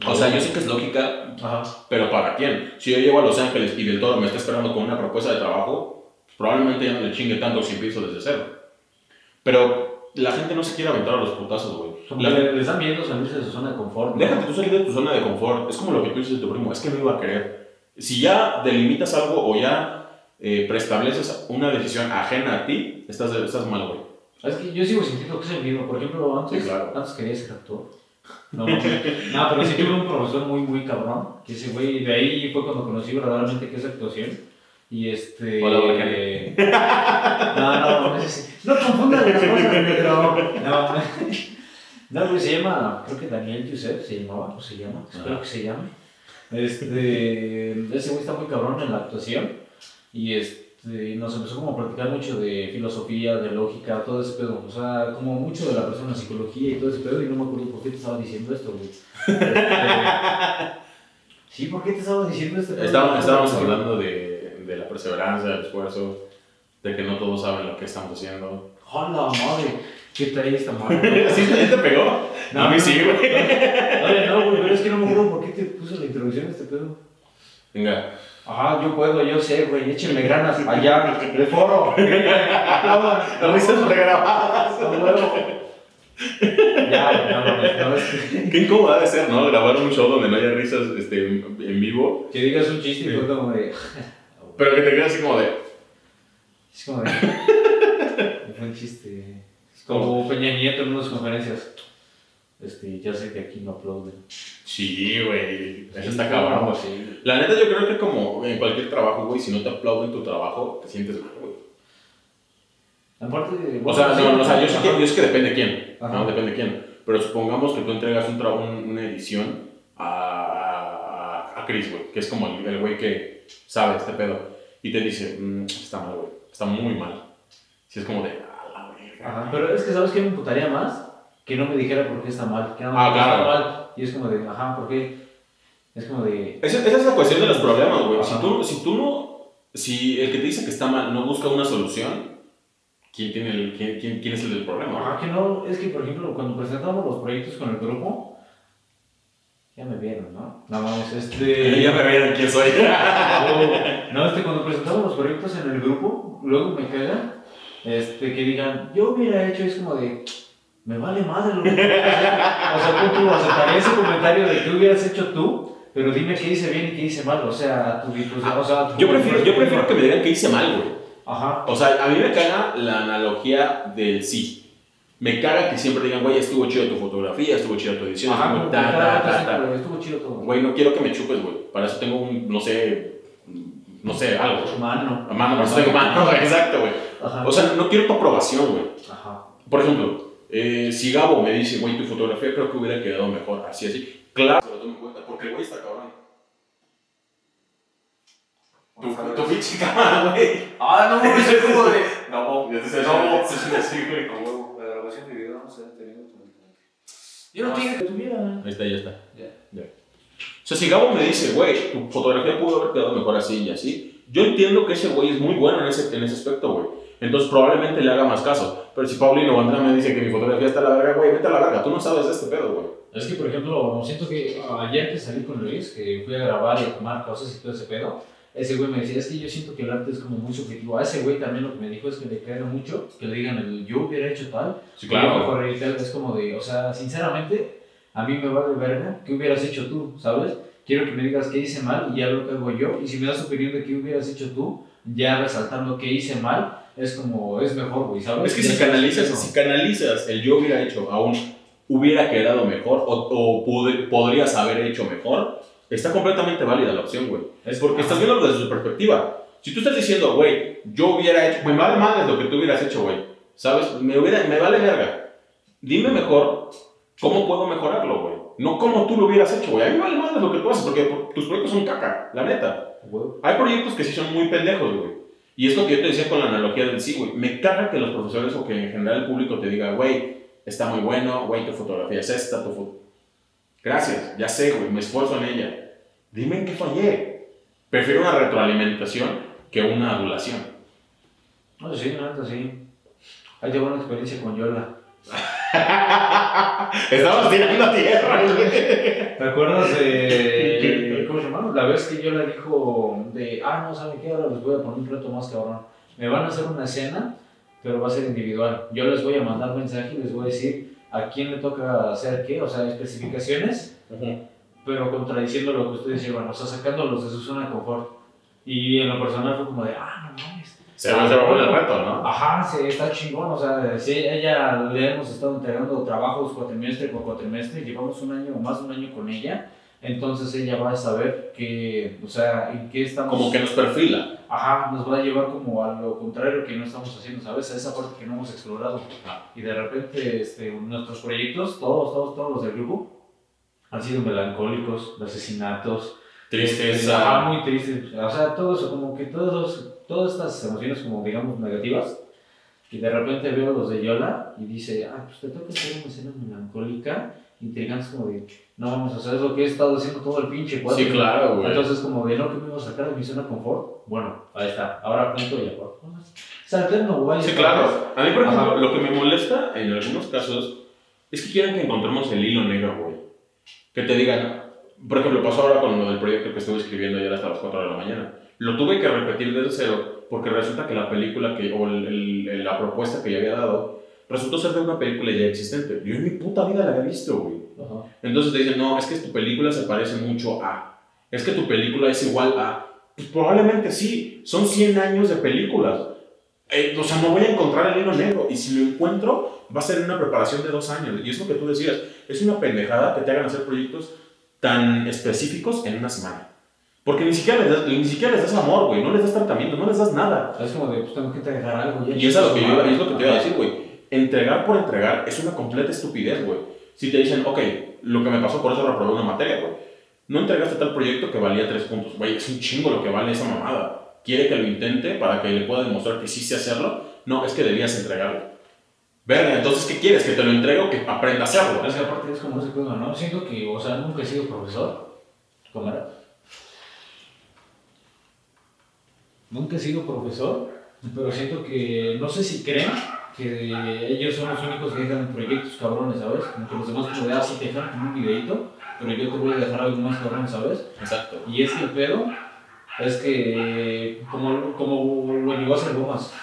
O sea, yo sé que es lógica, Ajá. pero ¿para quién? Si yo llego a Los Ángeles y Del Toro me está esperando con una propuesta de trabajo, probablemente ya no le chingue tanto si empiezo desde cero. Pero la gente no se quiere aventar a los putazos, güey. La- que les dan miedo salirse de su zona de confort. ¿no? Déjate tú salir de tu zona de confort. Es como lo que tú dices de tu primo. Es que no iba a querer. Si ya delimitas algo o ya eh, preestableces una decisión ajena a ti, estás, estás mal, güey. Es que yo sigo sintiendo que es el mismo. Por ejemplo, antes, Sí, claro. antes quería ser actor. No, no, no, pero sí tuve un profesor muy, muy cabrón. Que ese güey, de ahí fue cuando conocí verdaderamente qué es actuación. Y este. Hola, Bacán. No, no, no, no confundan las cosas, negro. No, no, güey, se llama, creo que Daniel Yusef se llamaba, o se llama, espero Ah. que se llame. Este, ese güey está muy cabrón en la actuación y este, nos empezó como a platicar mucho de filosofía, de lógica, todo ese pedo, o sea, como mucho de la persona, psicología y todo ese pedo y no me acuerdo por qué te estaba diciendo esto, güey. Este, sí, ¿por qué te estaba diciendo esto? Estábamos, estábamos hablando de, de la perseverancia, del esfuerzo, de que no todos saben lo que estamos haciendo. ¡Hola, madre! ¿Qué trae esta madre? ¿Sí te te pegó? a mí sí, güey. Oye, no, güey, pero es que no me acuerdo por qué te puso la introducción de este pedo. Venga. Ajá, yo puedo, yo sé, güey, échenme granas allá, de foro. Las risas pregrabadas. Ya, güey, no, no, no, Qué incómodo ha de ser, ¿no? Grabar un show donde no haya risas este, en vivo. que digas un chiste y fue como de. Pero que te quedas así como de. Es como de. fue un chiste. Es como Peña Nieto en unas conferencias. Este, ya sé que aquí no aplauden. Sí, güey. Eso está cabrón. sí. La neta, yo creo que como en cualquier trabajo, güey, si no te aplauden tu trabajo, te sientes mal, güey. Aparte. O sea, no, no, o sea, yo sé que, yo sé que depende de quién, Ajá. ¿no? Depende de quién. Pero supongamos que tú entregas un tra- un- una edición a, a, a Chris, güey, que es como el güey que sabe este pedo, y te dice, "Mm, está mal, güey, está muy mal. Si es como de, a la verga. Ajá, pero es que ¿sabes qué me imputaría más? Que no me dijera por qué está mal. Que no me Ah, claro. está mal. Y es como de, ajá, ¿por qué? Es como de. Esa, esa es la cuestión de los problemas, güey. Si tú, si tú no, si el que te dice que está mal no busca una solución, ¿quién, tiene el, quién, quién, quién es el del problema? Ajá, que no, es que por ejemplo, cuando presentamos los proyectos con el grupo, ya me vieron, ¿no? No mames, este. Ya me vieron quién soy. No, este, cuando presentamos los proyectos en el grupo, luego me caga este, que digan, yo hubiera hecho, es como de, me vale madre lo que. O sea, tú, tú aceptaría ese comentario de que hubieras hecho tú, pero dime qué hice bien y qué hice mal. O sea, tu disposición. O sea, tu- Yo prefiero, yo prefiero que me digan que hice mal, güey. Ajá. O sea, a mí me caga la analogía del sí. Me caga que siempre digan, güey, estuvo chido tu fotografía, estuvo chido tu edición, Ajá, estuvo ta, ta, ta, ta. estuvo chido todo. Güey, no quiero que me chupes, güey. Para eso tengo un, no sé, no sé, algo. Mano. Mano, para eso tengo mano, exacto, güey. O sea, no quiero tu aprobación, güey. Ajá. Por ejemplo, eh, si Gabo me dice, güey, tu fotografía creo que hubiera quedado mejor, así, así. Claro, se lo tomo en cuenta, porque el güey está cabrón. Tu, tu pinche cámara, güey. Ah, no, mames, es como de. No, no. sí, sí, sí, güey. A huevo, la grabación de video no se ha tenido Yo no dije que tuviera. Ahí está, ya está. Ya. Ya. O sea, si Gabo me dice, güey, tu fotografía pudo haber quedado mejor así y así, yo entiendo que ese güey es muy bueno en ese, en ese aspecto, güey. Entonces probablemente le haga más caso. Pero si Paulino Bandera me dice que mi fotografía está a la verga, güey, vete a la verga. Tú no sabes de este pedo, güey. Es que, por ejemplo, siento que ayer que salí con Luis, que fui a grabar y a tomar cosas y todo ese pedo, ese güey me decía, es que yo siento que el arte es como muy subjetivo. A ese güey también lo que me dijo es que le caga mucho, que le digan, el, yo hubiera hecho tal, Sí, yo mejor y tal. Es como de, o sea, sinceramente, a mí me vale verga, ¿qué hubieras hecho tú, sabes? Quiero que me digas qué hice mal y ya lo que hago yo, y si me das opinión de qué hubieras hecho tú, ya resaltando qué hice mal, es como, es mejor, güey, ¿sabes? Es que si canalizas, eso. si canalizas el yo hubiera hecho aún hubiera quedado mejor o, o pude- podrías haber hecho mejor, está completamente válida la opción, güey. Es porque estás viendo desde su perspectiva. Si tú estás diciendo, güey, yo hubiera hecho, me vale madre lo que tú hubieras hecho, güey. ¿Sabes? Me, hubiera, me vale verga. Dime mejor cómo puedo mejorarlo, güey. No cómo tú lo hubieras hecho, güey. A mí me vale madre lo que tú haces porque tus proyectos son caca, la neta. Huevo. Hay proyectos que sí son muy pendejos, güey. Y es lo que yo te decía con la analogía del sí, güey. Me caga que los profesores o que en general el público te diga, güey, está muy bueno, güey, tu fotografía es esta, tu foto. Gracias, ya sé, güey, me esfuerzo en ella. Dime en qué fallé. Prefiero una retroalimentación que una adulación. No, sí, neta, sí. Ahí tengo una experiencia con Yola. Estamos tirando tierra, güey. ¿Te acuerdas de. ¿Cómo se llama? La vez que Yola dijo de. Ah, no, ¿saben qué? Ahora les voy a poner un reto más cabrón. Me van a hacer una escena, pero va a ser individual. Yo les voy a mandar mensaje y les voy a decir a quién le toca hacer qué, o sea, especificaciones, pero contradiciendo lo que ustedes llevan, o sea, sacándolos de su zona de confort. Y en lo personal fue como de. Ah, no mames. Se va se va a poner el reto, ¿no? Ajá, sí, está chingón, o sea, si ella le hemos estado entregando trabajos cuatrimestre por cuatrimestre, llevamos un año o más de un año con ella, entonces ella va a saber que, o sea, en qué estamos... Como que nos perfila. Ajá, nos va a llevar como a lo contrario que no estamos haciendo, ¿sabes? A esa parte que no hemos explorado. Ajá. Y de repente, este, nuestros proyectos, todos, todos, todos los del grupo, han sido melancólicos, de asesinatos, Ajá, Tristeza. muy triste. O sea, todo eso, como que todos, todas estas emociones, como digamos, negativas. Y de repente veo los de Yola y dice, ah, pues te toca hacer una escena melancólica, intrigante, como de, no vamos a hacer lo que he estado haciendo todo el pinche cuatro. Sí, claro, güey. Entonces, como de, no, que me iba a sacar de mi zona de confort. Bueno, ahí está. Ahora punto y aparte. Saltando, güey. Sí, claro. A mí, por ejemplo, Ajá. lo que me molesta en algunos casos es que quieren que encontremos el hilo negro, güey. Que te digan, por ejemplo, pasó ahora con lo del proyecto que estuve escribiendo ayer hasta las 4 de la mañana. Lo tuve que repetir desde cero porque resulta que la película que, o el- el- la propuesta que ya había dado resultó ser de una película ya existente. Yo en mi puta vida la había visto, güey. Ajá. Entonces te dicen, no, es que tu película se parece mucho a. Es que tu película es igual a. Pues probablemente sí. Son 100 años de películas. Eh, o sea, no voy a encontrar el hilo negro. Y si lo encuentro, va a ser una preparación de dos años. Y es lo que tú decías. Es una pendejada que te hagan hacer proyectos tan específicos en una semana. Porque ni siquiera les das, ni siquiera les das amor, güey. No les das tratamiento, no les das nada. Es como de, pues tengo que entregar algo. Ya Y es lo que, yo, es lo que te iba a decir, güey. Entregar por entregar es una completa estupidez, güey. Si te dicen, ok, lo que me pasó, por eso reprobé una materia, güey. No entregaste tal proyecto que valía tres puntos. Güey, es un chingo lo que vale esa mamada. Quiere que lo intente para que le pueda demostrar que sí sé hacerlo. No, es que debías entregarlo. Verga, entonces, ¿qué quieres? ¿Que te lo entregue o que aprenda a hacerlo? Es que aparte es como ese cosa, ¿no? Siento que, o sea, nunca he sido profesor. ¿Cómo era? Nunca he sido profesor, pero siento que, no sé si creen que ellos son los únicos que dejan proyectos cabrones, ¿sabes? Como que los demás como de, ah, sí te dejan como un videito, pero yo te voy a dejar algo más cabrón, ¿sabes? Exacto. Y es que el pedo es que, como, como lo llegó a hacer Gomas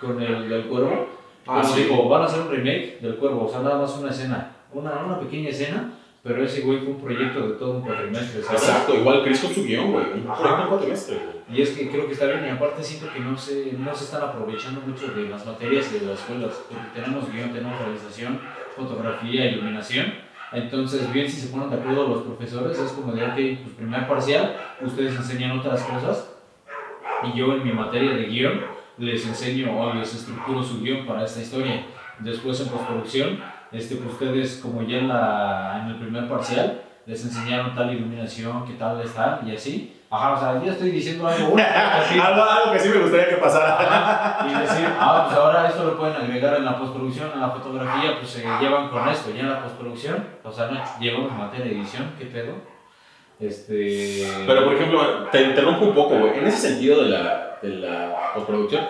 con el del cuervo, Ah, como sí. dijo, van a hacer un remake del cuervo, o sea, nada más una escena, una, una pequeña escena, pero ese güey fue un proyecto de todo un cuatrimestre, ¿sabes? Exacto, igual Chris con su guion, güey. Un proyecto en cuatrimestre, güey. Y es que creo que está bien, y aparte siento que no se, no se están aprovechando mucho de las materias de las escuelas, porque tenemos guion, tenemos realización, fotografía, iluminación. Entonces, bien, si se ponen de acuerdo los profesores, es como de, ok, pues primer parcial, ustedes enseñan otras cosas, y yo en mi materia de guion les enseño o les estructuro su guion para esta historia. Después en postproducción, este, pues ustedes como ya en, la, en el primer parcial, les enseñaron tal iluminación, qué tal está, y así. Ajá, o sea, ya estoy diciendo algo bueno, algo, algo que sí me gustaría que pasara. Ajá, y decir, ah, pues ahora esto lo pueden agregar en la postproducción, en la fotografía, pues se llevan con esto, ya en la postproducción, o sea, no llevamos materia de edición, ¿qué pedo? Este... Pero, por ejemplo, te interrumpo un poco, güey. En ese sentido de la, de la postproducción,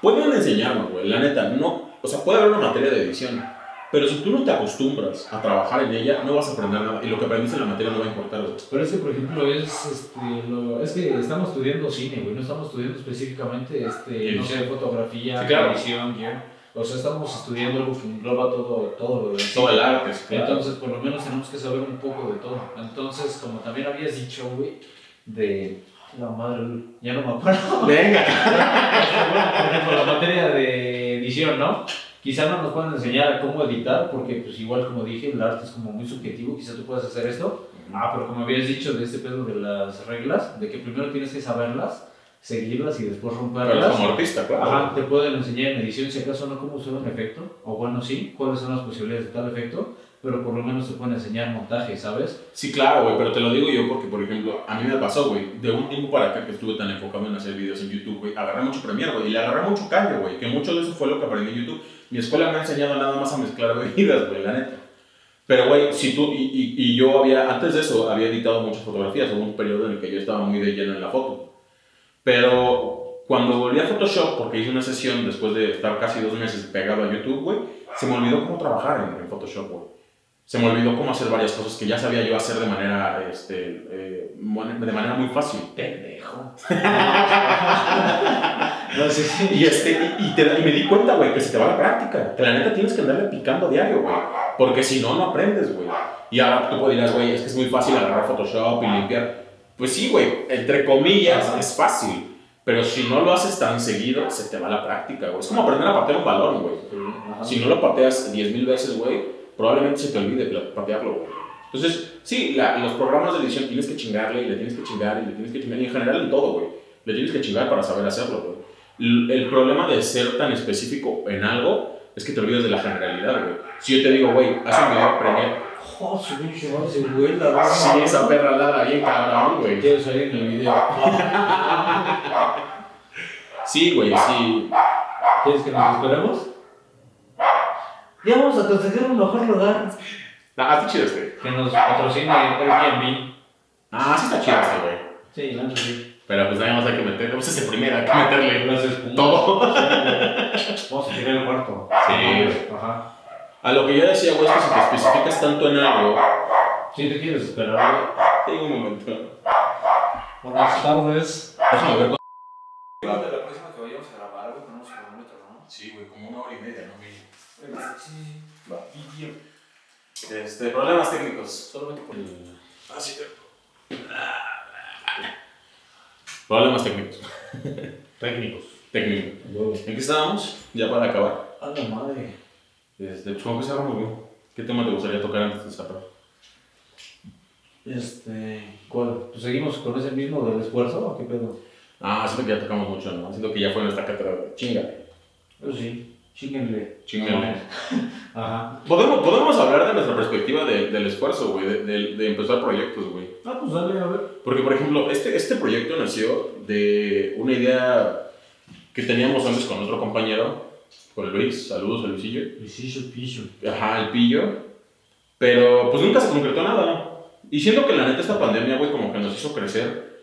pueden enseñarnos, güey. La neta, no. O sea, puede haber una materia de edición. Pero si tú no te acostumbras a trabajar en ella, no vas a aprender nada. Y lo que aprendiste en la materia no va a importar, güey. Pero es que, por ejemplo, es, este, lo- es que estamos estudiando cine, güey, no estamos estudiando específicamente, este, no sé, fotografía, Sí, claro. edición, guion. O sea, estamos estudiando algo que engloba todo, todo lo del. Todo el arte, claro. Entonces, por lo menos tenemos que saber un poco de todo. Entonces, como también habías dicho, güey, de la madre, ya no me acuerdo. Venga. por ejemplo, la materia de edición, ¿no? Quizá no nos puedan enseñar cómo editar, porque pues igual como dije, el arte es como muy subjetivo, quizá tú puedas hacer esto. Ah, pero como habías dicho de este pedo de las reglas, de que primero tienes que saberlas, seguirlas y después Pero es romperlas. como artista, claro. Ajá, te pueden enseñar en edición si acaso no cómo usar un efecto, o bueno, sí, cuáles son las posibilidades de tal efecto, pero por lo menos te pueden enseñar montaje, ¿sabes? Sí, claro, güey, pero te lo digo yo porque, por ejemplo, a mí me pasó, güey, de un tiempo para acá que estuve tan enfocado en hacer videos en YouTube, güey, agarré mucho Premiere, güey, y le agarré mucho callo, güey, que mucho de eso fue lo que aprendí en YouTube. Mi escuela me ha enseñado nada más a mezclar bebidas, güey, la neta. Pero, güey, si tú, y, y, y yo había, antes de eso, había editado muchas fotografías, hubo un periodo en el que yo estaba muy de lleno en la foto. Pero cuando volví a Photoshop, porque hice una sesión después de estar casi dos meses pegado a YouTube, güey, se me olvidó cómo trabajar en, en Photoshop, güey. Se me olvidó cómo hacer varias cosas que ya sabía yo hacer de manera, este, eh, de manera muy fácil. Pendejo. no sé si. Y, este, y, y te- y me di cuenta, güey, que se te va la práctica. Que la neta tienes que andarle picando diario, güey. Porque si no, no aprendes, güey. Y ahora tú dirás, güey, es que es muy fácil agarrar Photoshop y limpiar. Pues sí, güey, entre comillas Ajá. es fácil. Pero si no lo haces tan seguido, se te va la práctica, güey. Es como aprender a patear un balón, güey. Si no lo pateas 10.000 veces, güey, probablemente se te olvide patearlo, güey. Entonces, sí, la- los programas de edición tienes que chingarle y le tienes que chingar y le tienes que chingar. Y en general en todo, güey. Le tienes que chingar para saber hacerlo, güey. L- El problema de ser tan específico en algo es que te olvidas de la generalidad, güey. Si yo te digo, güey, haz un video Premiere. Oh, su pinche madre se vuela, ¿no? Sí, esa perra ladra bien cabrón, güey. Quiero salir en el video. Sí, güey, sí. ¿Quieres que nos esperemos? Ya vamos a conseguir un mejor lugar. Ah, está chido este. Que nos patrocine Airbnb. Ah, sí está chido este, güey. Sí, la neta sí. Pero pues también vamos a que meterle, pues es el primero, hay que meterle Las espumas. todo. Sí. Vamos a tirar el cuarto. Sí. Ajá. A lo que yo decía, güey, es que si te especificas tanto en algo. Si te quieres esperar, Tengo un momento. güey. Buenas tardes. Déjame ver. La próxima que vayamos a grabar, güey, ponemos cronómetro, ¿no? Sí, güey, como una hora y media, ¿no? Sí. Va. Este, problemas técnicos. Solamente por el. Así. Problemas técnicos. Técnicos. Técnicos. ¿En qué estábamos? Ya para acabar. A la madre. Este, pues, ¿cómo que cerramos, güey? ¿Qué tema te gustaría tocar antes de cerrar? Este. ¿Cuál? Pues seguimos con ese mismo del esfuerzo o qué pedo? Ah, siento que ya tocamos mucho, ¿no? Siento que ya fue nuestra cátedra. Chinga. Eso sí. Chinguenle. Chinguenle. Ajá. Podemos, podemos hablar de nuestra perspectiva de- del esfuerzo, güey, de, de- de empezar proyectos, güey. Ah, pues dale, a ver. Porque, por ejemplo, este, este proyecto nació de una idea que teníamos antes con otro compañero, con el Luis. Saludos a Luisillo. Pisillo, piso. Ajá, el pillo. Pero pues nunca se concretó nada. Y siento que la neta esta pandemia, güey, como que nos hizo crecer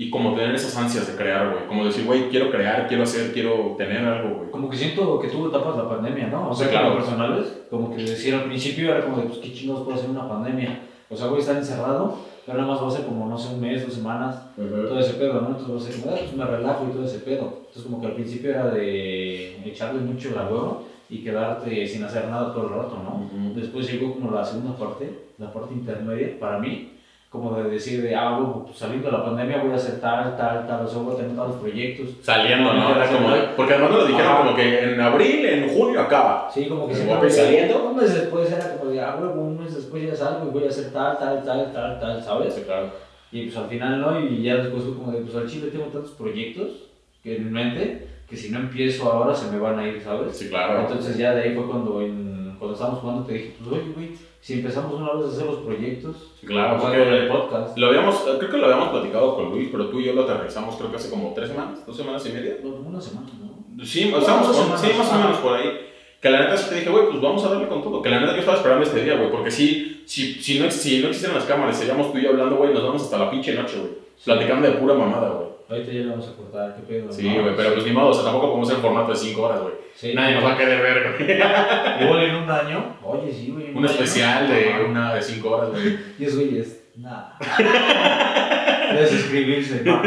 y como tener esas ansias de crear, güey. Como decir, güey, quiero crear, quiero hacer, quiero tener algo, güey. Como que siento que tuvo etapas la pandemia, ¿no? O sea, Sí, claro. como personales, como que decir al principio era como de, pues, ¿qué chingados puede ser una pandemia? O sea, a estar encerrado, pero nada más va a ser como, no sé, un mes, dos semanas, todo ese pedo, ¿no? Entonces va a ser como, ah, pues me relajo y todo ese pedo. Entonces como que al principio era de echarle mucho la huevo y quedarte sin hacer nada todo el rato, ¿no? Ujú. Después llegó como la segunda parte, la parte intermedia, para mí, como de decir de, ah, bueno, pues saliendo de la pandemia voy a hacer tal, tal, tal, o sea, voy a tener tales proyectos. Saliendo, ¿no? Era como porque además nos lo dijeron Ajá. como que en abril, en junio acaba. Sí, como que que saliendo. Un mes después era como de, ah, huevo, un mes después ya salgo y voy a hacer tal, tal, tal, tal, tal, ¿sabes? Sí, claro. Y pues al final no, y ya después fue como de, pues al chile tengo tantos proyectos que en mente que si no empiezo ahora se me van a ir, ¿sabes? Sí, claro. Entonces ya de ahí fue cuando, en, cuando estábamos jugando te dije, pues oye, güey, si empezamos una vez a hacer los proyectos, claro, porque- el podcast, Lo habíamos, creo que lo habíamos platicado con Luis, pero tú y yo lo aterrizamos creo que hace como tres semanas, dos semanas y media. no, una semana, ¿no? Sí, estamos dos con- semanas. sí, más o menos por ahí. Que la neta sí te dije, güey, pues vamos a darle con todo. Que la neta yo estaba esperando este día, güey, porque si, si, si, no, si no existieran las cámaras, seríamos tú y yo hablando, güey, nos vamos hasta la pinche noche, güey. Platicando de pura mamada, güey. Ahorita ya le vamos a cortar, qué pedo. Sí, ¿no? güey, pero pues ni modo, o sea, tampoco podemos hacer en formato de 5 horas, güey. Sí, Nadie nos va a querer ver, güey. Igual en un año, oye, sí, güey. Un año. especial de una de 5 horas, güey. Y es güey, es nada. De suscribirse, no.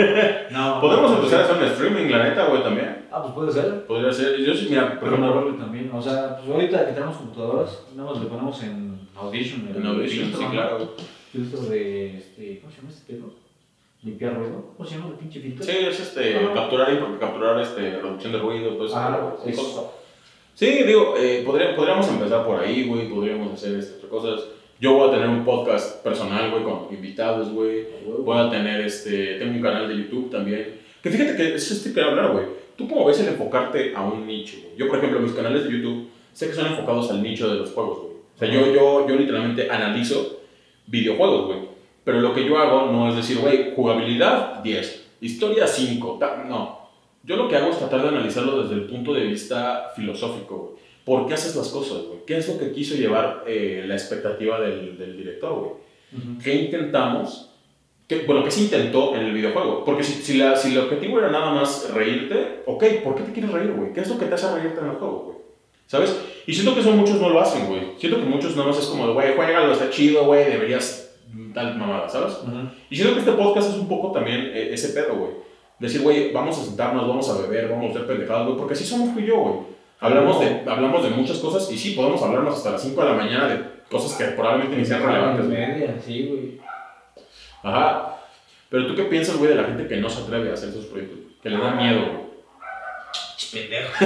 no Podemos no, empezar a hacer un streaming, la neta, güey, también. Ah, pues puede ser. Podría ser. Yo sí, mira, por Pero ejemplo, no también. O sea, pues ahorita que tenemos computadoras, nada más le ponemos en Audition. en Audition, sí, claro. Filtro de, este, ¿cómo se llama este pedo? Limpiar ruido. ¿Cómo se llama el pinche filtro? Sí, es este, Ajá. capturar, impro- capturar este, reducción de ruido, todo eso. Ah, güey. eso. Sí, digo, eh, podría- podríamos empezar por ahí, güey, podríamos hacer este, otras cosas. Yo voy a tener un podcast personal, güey, con invitados, güey. Voy a tener, este, tengo un canal de YouTube también. Que fíjate que es que quiero hablar, güey. ¿Tú cómo ves el enfocarte a un nicho, güey? Yo, por ejemplo, mis canales de YouTube, sé que son enfocados al nicho de los juegos, güey. O sea, yo, yo, yo literalmente analizo videojuegos, güey. Pero lo que yo hago no es decir, güey, jugabilidad 10, historia 5, ta- no. Yo lo que hago es tratar de analizarlo desde el punto de vista filosófico, güey. ¿Por qué haces las cosas, güey? ¿Qué es lo que quiso llevar eh, la expectativa del, del director, güey? Ujú. ¿Qué intentamos? ¿Qué, bueno, ¿qué se intentó en el videojuego? Porque si, si, la, si el objetivo era nada más reírte, ok, ¿por qué te quieres reír, güey? ¿Qué es lo que te hace reírte en el juego, güey? ¿Sabes? Y siento que eso muchos no lo hacen, güey. Siento que muchos nada más es como güey, juégalo, está chido, güey, deberías tal mamada, ¿sabes? Ujú. Y siento que este podcast es un poco también eh, ese pedo, güey. Decir, güey, vamos a sentarnos, vamos a beber, vamos a hacer pendejadas, güey, porque así somos tú y yo, güey. Hablamos de, hablamos de muchas cosas y sí, podemos hablarnos hasta las 5 de la mañana de cosas que probablemente ni sean relevantes, media, sí, güey. Ajá. Pero tú qué piensas, güey, de la gente que no se atreve a hacer esos proyectos? Que le da miedo, güey. Pendejo.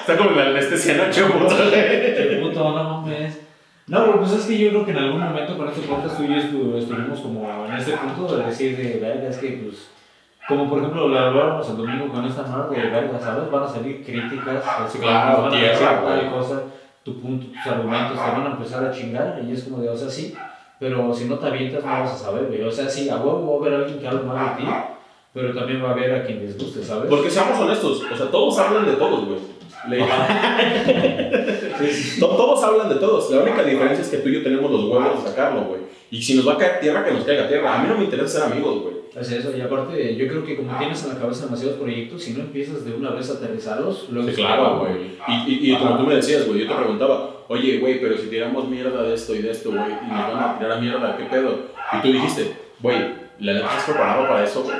Está como la anestesia, ¿no? Puto, güey. Qué puto, no mames. No, pero pues es que yo creo que en algún momento con este podcast tú y yo estu- estuvimos como en este punto de decir de verga, es que pues, como por ejemplo lo hablábamos el domingo con esta madre de verga, ¿sabes? Van a salir críticas, así Claro, van a decir tal cosa, tu punto, tus argumentos te van a empezar a chingar y es como de, o sea, sí, pero si no te avientas no vas a saber, güey. O sea, sí, a huevo va a haber alguien que hable mal de ti, pero también va a haber a quien les guste, ¿sabes? Porque seamos honestos, o sea, todos hablan de todos, güey. To- Todos hablan de todos. La única diferencia es que tú y yo tenemos los huevos de sacarlo, güey. Y si nos va a caer tierra, que nos caiga tierra. A mí no me interesa ser amigos, güey. Es eso, y aparte, yo creo que como tienes en la cabeza demasiados proyectos, si no empiezas de una vez a aterrizarlos, luego Sí, se claro, güey. Y, y, y como tú me decías, güey, yo te preguntaba, oye, güey, pero si tiramos mierda de esto y de esto, güey, y nos van a tirar a mierda, ¿qué pedo? Y tú dijiste, güey, ¿la neta estás preparado para eso, güey?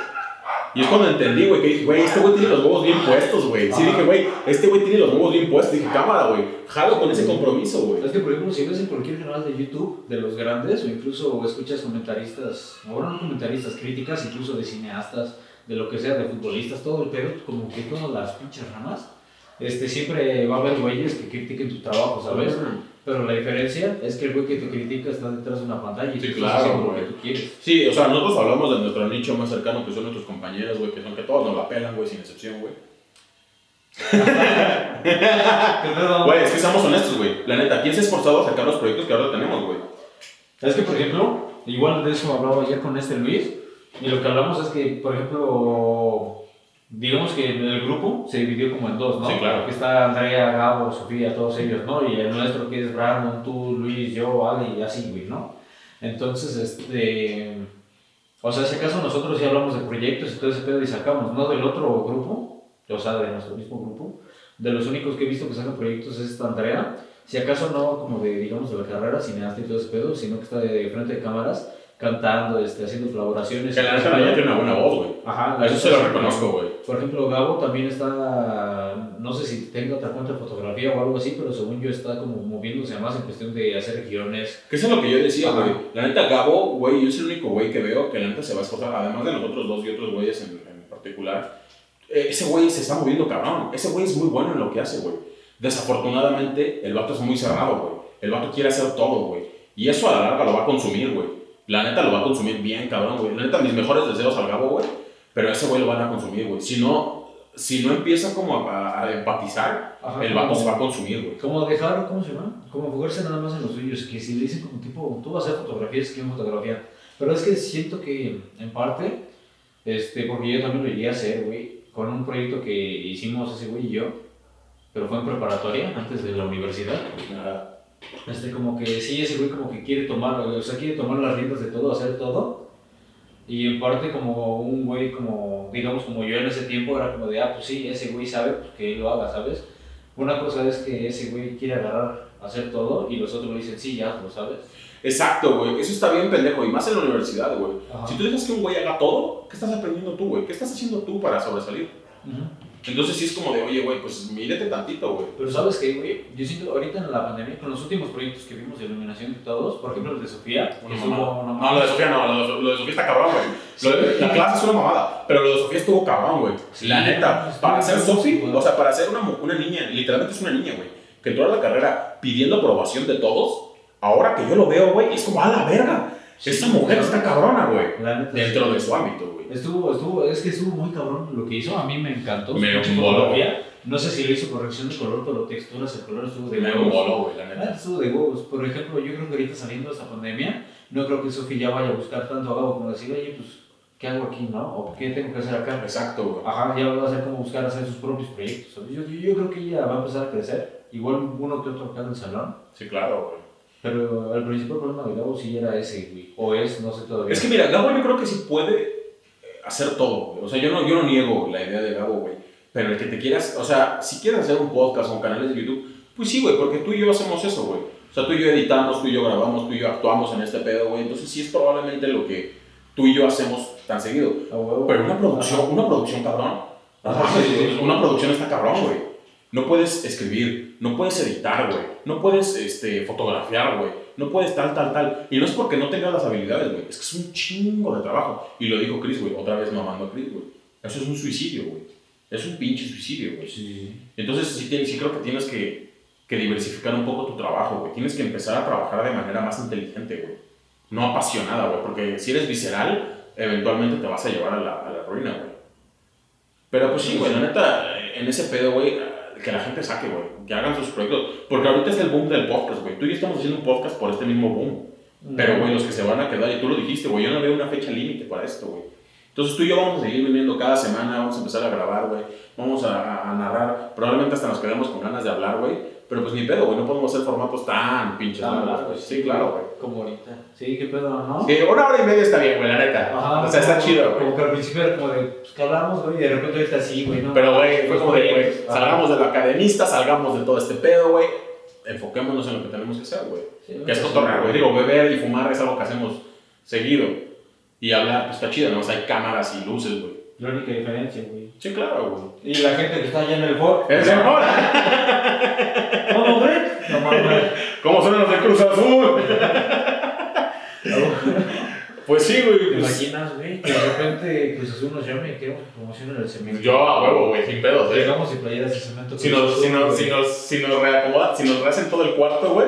Y es cuando entendí, güey, que dije, güey, este güey tiene los huevos bien puestos, güey. Sí, dije, güey, este güey tiene los huevos bien puestos. Dije, cámara, güey, jalo con ese compromiso, güey. Es que, por ejemplo, si ves en cualquier canal de YouTube de los grandes, o incluso escuchas comentaristas, bueno, no comentaristas, críticas, incluso de cineastas, de lo que sea, de futbolistas, todo el pedo, como que todas las pinches ramas, este, siempre va a haber güeyes que critiquen tu trabajo, ¿sabes? Pero la diferencia es que el güey que te critica está detrás de una pantalla y Sí, tú claro, lo que tú quieres. Sí, o sea, nosotros hablamos de nuestro nicho más cercano, que son nuestros compañeros, güey, que son que todos nos la pelan, güey, sin excepción, güey. Güey, es que seamos honestos, güey. La neta, ¿quién se ha esforzado a sacar los proyectos que ahora tenemos, güey? Es que, por ejemplo, igual de eso hablaba ayer con este Luis, y lo que hablamos es que, por ejemplo, digamos que el grupo se dividió como en dos, ¿no? Sí, claro. Que está Andrea, Gabo, Sofía, todos ellos, ¿no? Y el nuestro que es Brandon, tú, Luis, yo, Ali, y así, güey, ¿no? Entonces, este... O sea, si acaso nosotros sí hablamos de proyectos y todo ese pedo y sacamos, no del otro grupo, o sea, de nuestro mismo grupo, de los únicos que he visto que sacan proyectos es esta Andrea, si acaso no como de, digamos, de la carrera, cineasta y todo ese pedo, sino que está de frente de cámaras, cantando, este, haciendo colaboraciones. Que la neta tiene una buena voz, güey. Ajá, eso se lo reconozco, güey. Por ejemplo, Gabo también está, no sé si tenga otra cuenta de fotografía o algo así, pero según yo está como moviéndose más en cuestión de hacer guiones. Que eso es lo que yo decía, güey. La neta, Gabo, güey, yo soy el único güey que veo que la neta se va a esforzar, además de nosotros dos y otros güeyes en, en particular. Eh, ese güey se está moviendo cabrón. Ese güey es muy bueno en lo que hace, güey. Desafortunadamente, el vato es muy cerrado, güey. El vato quiere hacer todo, güey. Y eso a la larga lo va a consumir, güey. La neta lo va a consumir bien, cabrón, güey. La neta, mis mejores deseos al Gabo, güey. Pero ese güey lo van a consumir, güey. Si no, si no empieza como a, a empatizar, Ajá, el vato se va a consumir, güey. Como dejar, ¿cómo se llama? Como enfocarse nada más en los suyos, que si le dicen como tipo, tú vas a hacer fotografías, que fotografía. Pero es que siento que, en parte, este, porque yo también lo llegué a hacer, güey, con un proyecto que hicimos ese güey y yo, pero fue en preparatoria, antes de la universidad. Este, como que sí, ese güey como que quiere tomar, o sea, quiere tomar las riendas de todo, hacer todo. Y en parte como un güey como, digamos como yo en ese tiempo era como de, ah, pues sí, ese güey sabe, pues que él lo haga, ¿sabes? Una cosa es que ese güey quiere agarrar, hacer todo, y los otros le dicen, sí, ya, lo sabes. Exacto, güey. Eso está bien pendejo. Y más en la universidad, güey. Si tú dejas que un güey haga todo, ¿qué estás aprendiendo tú, güey? ¿Qué estás haciendo tú para sobresalir? Entonces sí es como de, oye, güey, pues mírete tantito, güey. Pero sabes qué, güey, yo siento ahorita en la pandemia, con los últimos proyectos que vimos de iluminación de todos, por ejemplo el de Sofía, que Una estuvo mamada. una No, lo de Sofía no, lo de, lo de Sofía está cabrón, güey. De- La clase es una mamada, pero lo de Sofía estuvo cabrón, güey. Sí, la neta, para ser güey. o sea, para ser una, una niña, literalmente es una niña, güey, que entró a la carrera pidiendo aprobación de todos, ahora que yo lo veo, güey, es como, a la verga. Esta mujer está cabrona, güey. Dentro sí. de su ámbito, güey. Estuvo, estuvo, es que estuvo muy cabrón lo que hizo, a mí me encantó. Me voló. No sé si le hizo corrección de color, pero texturas, el color estuvo de Me huevos. voló, güey, la Ah, neta. estuvo de huevos. Por ejemplo, yo creo que ahorita saliendo de esta pandemia, no creo que Sofi ya vaya a buscar tanto a Gabo como decir, oye, pues, ¿qué hago aquí, no? ¿O qué tengo que hacer acá? Exacto, güey. Ajá, ya va a ser como buscar hacer sus propios proyectos. Yo, yo, yo creo que ella va a empezar a crecer. Igual uno que otro acá en el salón. Sí, claro, güey. Pero el principal problema de Gabo sí era ese, güey. O es, no sé todavía. Es que mira, Gabo yo creo que sí puede eh, hacer todo, güey. O sea, yo no, yo no niego la idea de Gabo, güey. Pero el que te quieras, o sea, si quieres hacer un podcast o canales de YouTube, pues sí, güey, porque tú y yo hacemos eso, güey. O sea, tú y yo editamos, tú y yo grabamos, tú y yo actuamos en este pedo, güey. Entonces sí es probablemente lo que tú y yo hacemos tan seguido. A huevo. Pero una producción, una producción cabrón. Ajá, sí, sí, sí. Una producción está cabrón, güey. No puedes escribir, no puedes editar, güey. No puedes este, fotografiar, güey. No puedes tal, tal, tal. Y no es porque no tengas las habilidades, güey. Es que es un chingo de trabajo. Y lo dijo Chris, güey. Otra vez mamando a Chris, güey. Eso es un suicidio, güey. Es un pinche suicidio, güey. Sí. Entonces sí, sí creo que tienes que, que diversificar un poco tu trabajo, güey. Tienes que empezar a trabajar de manera más inteligente, güey. No apasionada, güey. Porque si eres visceral, eventualmente te vas a llevar a la, a la ruina, güey. Pero pues sí, güey, la neta, en ese pedo, güey, que la gente saque, güey. Que hagan sus proyectos. Porque ahorita es el boom del podcast, güey. Tú y yo estamos haciendo un podcast por este mismo boom. Pero, güey, los que se van a quedar, y tú lo dijiste, güey, yo no veo una fecha límite para esto, güey. Entonces tú y yo vamos a seguir viniendo cada semana, vamos a empezar a grabar, güey. Vamos a, a narrar. Probablemente hasta nos quedemos con ganas de hablar, güey. Pero pues ni pedo, güey, no podemos hacer formatos tan pinches Tan largos. Sí, claro, güey. Como ahorita. Sí, qué pedo, ¿no? Sí, una hora y media está bien, güey, la neta. Ajá, o sea, está como- chido, güey. Como que al principio era como de, pues que hablamos, güey, y de repente ahorita sí, güey, ¿no? Pero, güey, fue como de, güey, salgamos de lo academista, salgamos de todo este pedo, güey. Enfoquémonos en lo que tenemos que hacer, güey. Sí, Que es cotorrear, güey. Digo, beber y fumar es algo que hacemos seguido. Y hablar, pues está chido, ¿no? O sea, hay cámaras y luces, güey. La única diferencia, güey. Sí, claro, güey. Y la gente que está allá en el foro. ¡Es mejor! ¿Cómo, güey? No mames. ¿Cómo son los de Cruz Azul? Pues sí, güey. ¿Te pues- imaginas, güey? Que de repente Cruz Azul nos llame y queremos promoción en el cemento. yo a huevo, güey, sin pedos, eh. Llegamos y playeras de cemento. Si nos, si nos, güey. si nos, si nos reacomodan, si nos rehacen todo el cuarto, güey.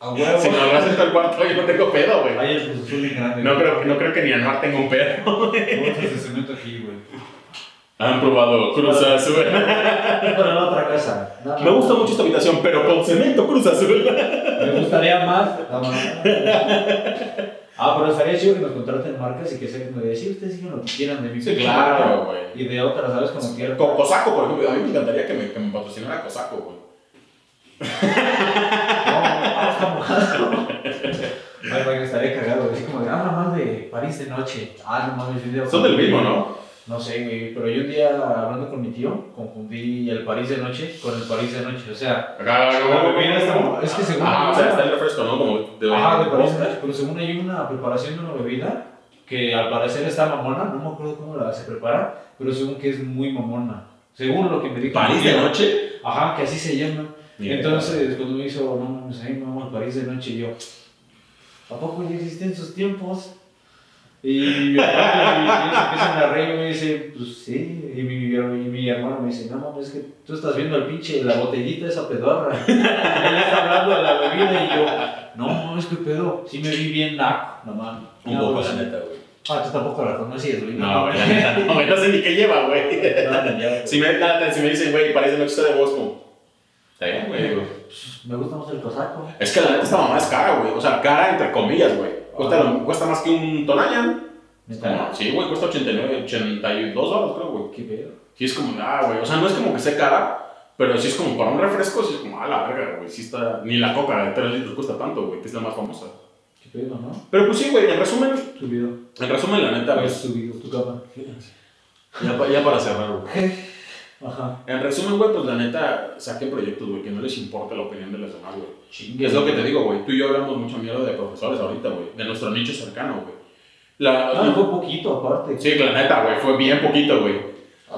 A huevo. Si nos rehacen todo el cuarto, yo no tengo pedo, güey. Hay el Cruz Azul bien grande. No creo, no creo que ni Anuar tenga un pedo. Bolsas de cemento aquí, güey. Han probado Cruz Azul. Para la otra casa. Me gusta mucho esta habitación, pero con cemento Cruz Azul. Me gustaría más. Ah, pero estaría chido que nos contraten marcas y que como de decir, ustedes sigan lo que quieran de mi Sí, claro, güey. Y de otras, ¿sabes? Como quieran. Con Cosaco, por ejemplo. A mí me encantaría que me, que me patrocinara Cosaco, güey. No, no, güey, estaría cagado. Así como de, habla más de París de noche. Ah, no mames, video. Son del mismo, ¿no? No sé, güey. Pero yo un día hablando con mi tío, confundí el París de noche con el París de noche. O sea, está. Es que según. Ah, o sea, está el refresco, ¿no? Como de Ajá, de París de noche. Pero según hay una preparación de una bebida que al parecer está mamona. No me acuerdo cómo la se prepara, pero según que es muy mamona. Según lo que me dijo. ¿París de noche? Ajá, que así se llama. Entonces, cuando me hizo, no mames, a mí me vamos al París de noche, y yo, ¿a poco ya existen sus tiempos? Y mi ellos empiezan a reír y me dice, pues sí. Y mi, mi, mi hermano me dice, no mames, es que tú estás viendo al pinche, la botellita esa pedorra. y él está hablando de la bebida y yo, no mames, qué pedo. Sí me vi bien naco, no mames. Un poco, la neta, güey. Ah, tú tampoco la conocías, güey. No, güey, no, güey, no sé ni qué lleva, güey. No. Si me, nada, si me dicen, güey, París de noche de como. Está bien, güey. digo. Me gusta más el cosaco. Es que la neta esta mamá es cara, güey. O sea, cara entre comillas, güey. Cuesta, cuesta más que un Tonayan. Sí, güey, cuesta 89, 82 dólares, creo, güey. ¿Qué pedo? Sí, es como, ah, güey. O sea, no es como que sea cara, pero sí es como para un refresco, sí es como, ah, la verga, güey. Sí está. Ni la coca de 3 litros cuesta tanto, güey, que es la más famosa. ¿Qué pedo, no? Pero pues sí, güey, en resumen, Subido. en resumen, la neta, Pues pues. subido tu cama. Ya, pa- ya para cerrar, güey. Ajá. En resumen, güey, pues la neta, saquen proyectos, güey, que no les importa la opinión de los demás, güey. Chingue. Es lo que te digo, güey. Tú y yo hablamos mucho mierda de profesores ahorita, güey. De nuestro nicho cercano, güey. La, No, fue poquito aparte. Sí, la neta, güey. Fue bien poquito, güey.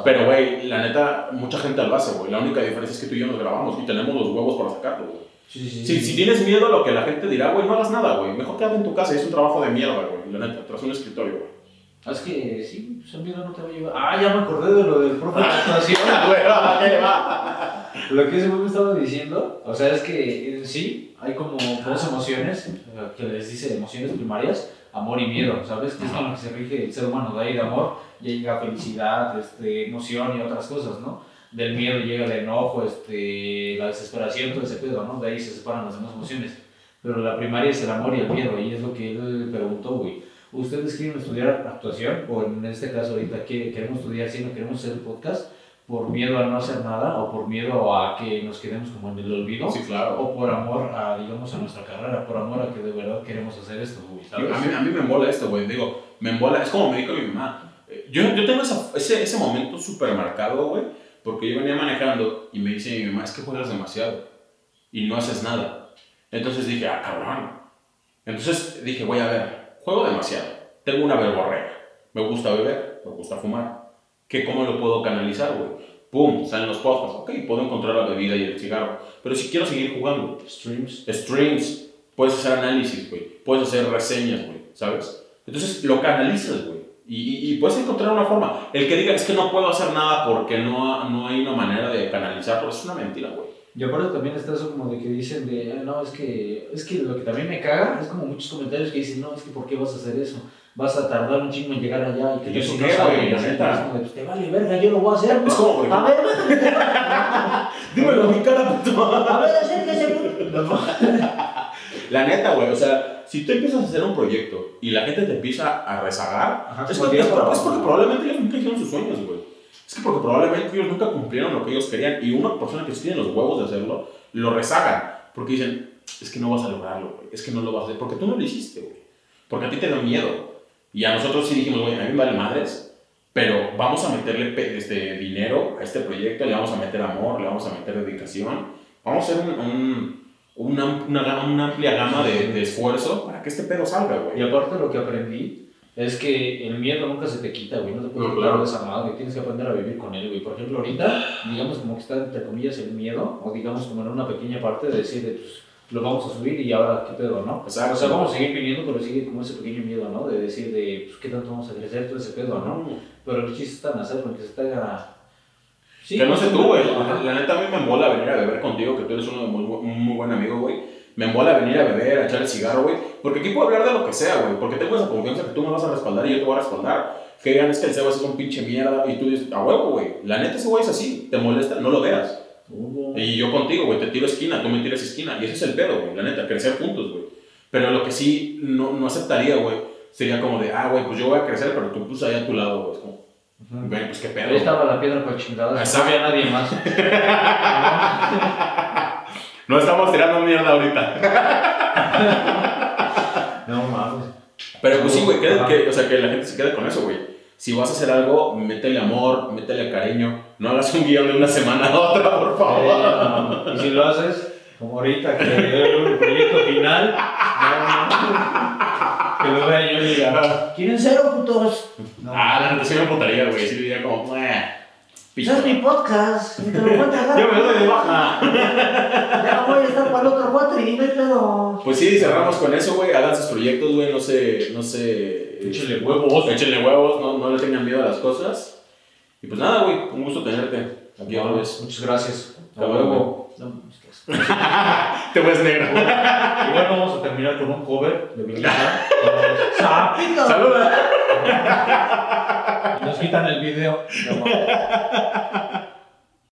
Pero, güey, la neta, mucha gente lo hace, güey. La única diferencia es que tú y yo nos grabamos y tenemos los huevos para sacarlo, güey. Sí, sí, Si, si tienes miedo a lo que la gente dirá, güey, no hagas nada, güey. Mejor quédate en tu casa y es un trabajo de mierda, güey. La neta, tras un escritorio, güey. Es que sí, pues miedo no te va a llevar. Ah, ya me acordé de lo del profe de actuación. Güey, va, ¿qué le va? Lo que ese güey me estaba diciendo, o sea, es que en sí hay como dos emociones, eh, que les dice emociones primarias, amor y miedo, ¿sabes? Que es con lo que se rige el ser humano, de ahí de amor llega felicidad, este, emoción y otras cosas, ¿no? Del miedo llega el enojo, este, la desesperación, todo ese pedo, ¿no? De ahí se separan las demás emociones. Pero la primaria es el amor y el miedo, y es lo que él preguntó, güey. ¿Ustedes quieren estudiar actuación? O en este caso ahorita que queremos estudiar cine, queremos hacer podcast por miedo a no hacer nada o por miedo a que nos quedemos como en el olvido Sí, claro. o por amor a, digamos, a nuestra carrera, por amor a que de verdad queremos hacer esto, güey, ¿sabes? A mí, a mí me embola esto, güey. Digo, me embola. Es como me dijo mi mamá. Eh, Yo, yo tengo esa- ese, ese momento súper marcado, güey. Porque yo venía manejando y me dice mi mamá, es que juegas demasiado. Y no haces nada. Entonces dije, ah, cabrón. Entonces dije, voy a ver, juego demasiado. Tengo una verborrea. Me gusta beber, me gusta fumar. ¿Qué, ¿Cómo lo puedo canalizar, güey? Pum, salen los podcasts. Ok, puedo encontrar la bebida y el cigarro. Pero si quiero seguir jugando, Streams. streams, puedes hacer análisis, güey, puedes hacer reseñas, güey, ¿sabes? Entonces lo canalizas, güey, y, y- y puedes encontrar una forma. El que diga es que no puedo hacer nada porque no, no hay una manera de canalizarlo, es una mentira, güey. Y aparte también está eso como de que dicen de, "Ah, no, es que, es que lo que también me caga es como muchos comentarios que dicen, no, es que ¿por qué vas a hacer eso? Vas a tardar un chingo en llegar allá y que ¿Y te eso no qué, sabes", güey? y La así, neta. es como de, pues te vale verga, yo lo voy a hacer. Es como, A ver, Dímelo, mi cara, puto. a ver, acérquese. La neta, güey, o sea, si tú empiezas a hacer un proyecto y la gente te empieza a rezagar, Ajá, es, porque, es, porque probablemente ellos nunca hicieron sus sueños, güey. Es que porque probablemente ellos nunca cumplieron lo que ellos querían y una persona que sí tiene los huevos de hacerlo, lo rezagan. Porque dicen, es que no vas a lograrlo, güey. Es que no lo vas a hacer. Porque tú no lo hiciste, güey. Porque a ti te da miedo. Y a nosotros sí dijimos, güey, a mí me vale madres, pero vamos a meterle este, dinero a este proyecto, le vamos a meter amor, le vamos a meter dedicación. Vamos a hacer un, un- una, una, una amplia gama de, de esfuerzo para que este pedo salga, Y güey. aparte lo que aprendí es que el miedo nunca se te quita, güey. No te puedes No, quitar claro. de esa madre. Tienes que aprender a vivir con él, güey. Por ejemplo, ahorita, digamos como que está entre comillas el miedo, o digamos como en una pequeña parte de decir, de, pues, lo vamos a subir y ahora qué pedo, ¿no? Exacto. O sea, vamos a seguir viniendo, pero sigue como ese pequeño miedo, ¿no? De decir de, pues, ¿qué tanto vamos a crecer? Todo ese pedo, ¿no? Pero el chiste está en hacerlo, que se haga... Sí, que no sé tú, güey. La neta a mí me mola venir a beber contigo, que tú eres uno de muy, un muy buen amigo, güey. Me mola venir a beber, a echar el cigarro, güey. Porque aquí puedo hablar de lo que sea, güey. Porque tengo esa confianza que tú me vas a respaldar y yo te voy a respaldar. Que digan es que el Seba es un pinche mierda y tú dices, a huevo, güey. La neta ese güey es así. Te molesta, no lo veas. Y yo contigo, güey, te tiro esquina, tú me tiras esquina. Y ese es el pedo, güey, la neta, crecer juntos, güey. Pero lo que sí no, no aceptaría, güey, sería como de, ah, güey, pues yo voy a crecer, pero tú pues ahí a tu lado, güey. Es como, güey, pues qué pedo. Ahí estaba la piedra para chingadas, no había nadie más. No estamos tirando mierda ahorita. No mames. Pero pues sí, güey, que, o sea, que la gente se quede con eso, güey. Si vas a hacer algo, métele amor, métele cariño. No hagas un guion de una semana a otra, por favor. Eh, y si lo haces, como ahorita, que el proyecto final, no, no, que lo vea yo y diga, ¿quieren cero, putos? No. Ah, la neta sí me putaría, güey. Sí diría como, "Meh, Ese es mi podcast, ni te lo voy a cagar. Yo me doy de baja. Ya voy a estar para el otro cuatro y no hay pedo. Pues sí, cerramos con eso, güey. Hagan sus proyectos, güey. No se. No se. Échale huevos. Échenle huevos, no, no le tengan miedo a las cosas. Y pues nada, güey. Un gusto tenerte. Aquí otra vez. Muchas gracias. Hasta luego. No, es que es- Te ves negro. Igual vamos a terminar con un cover de Billy. ¡Sapito! Saluda. Nos quitan el video. No.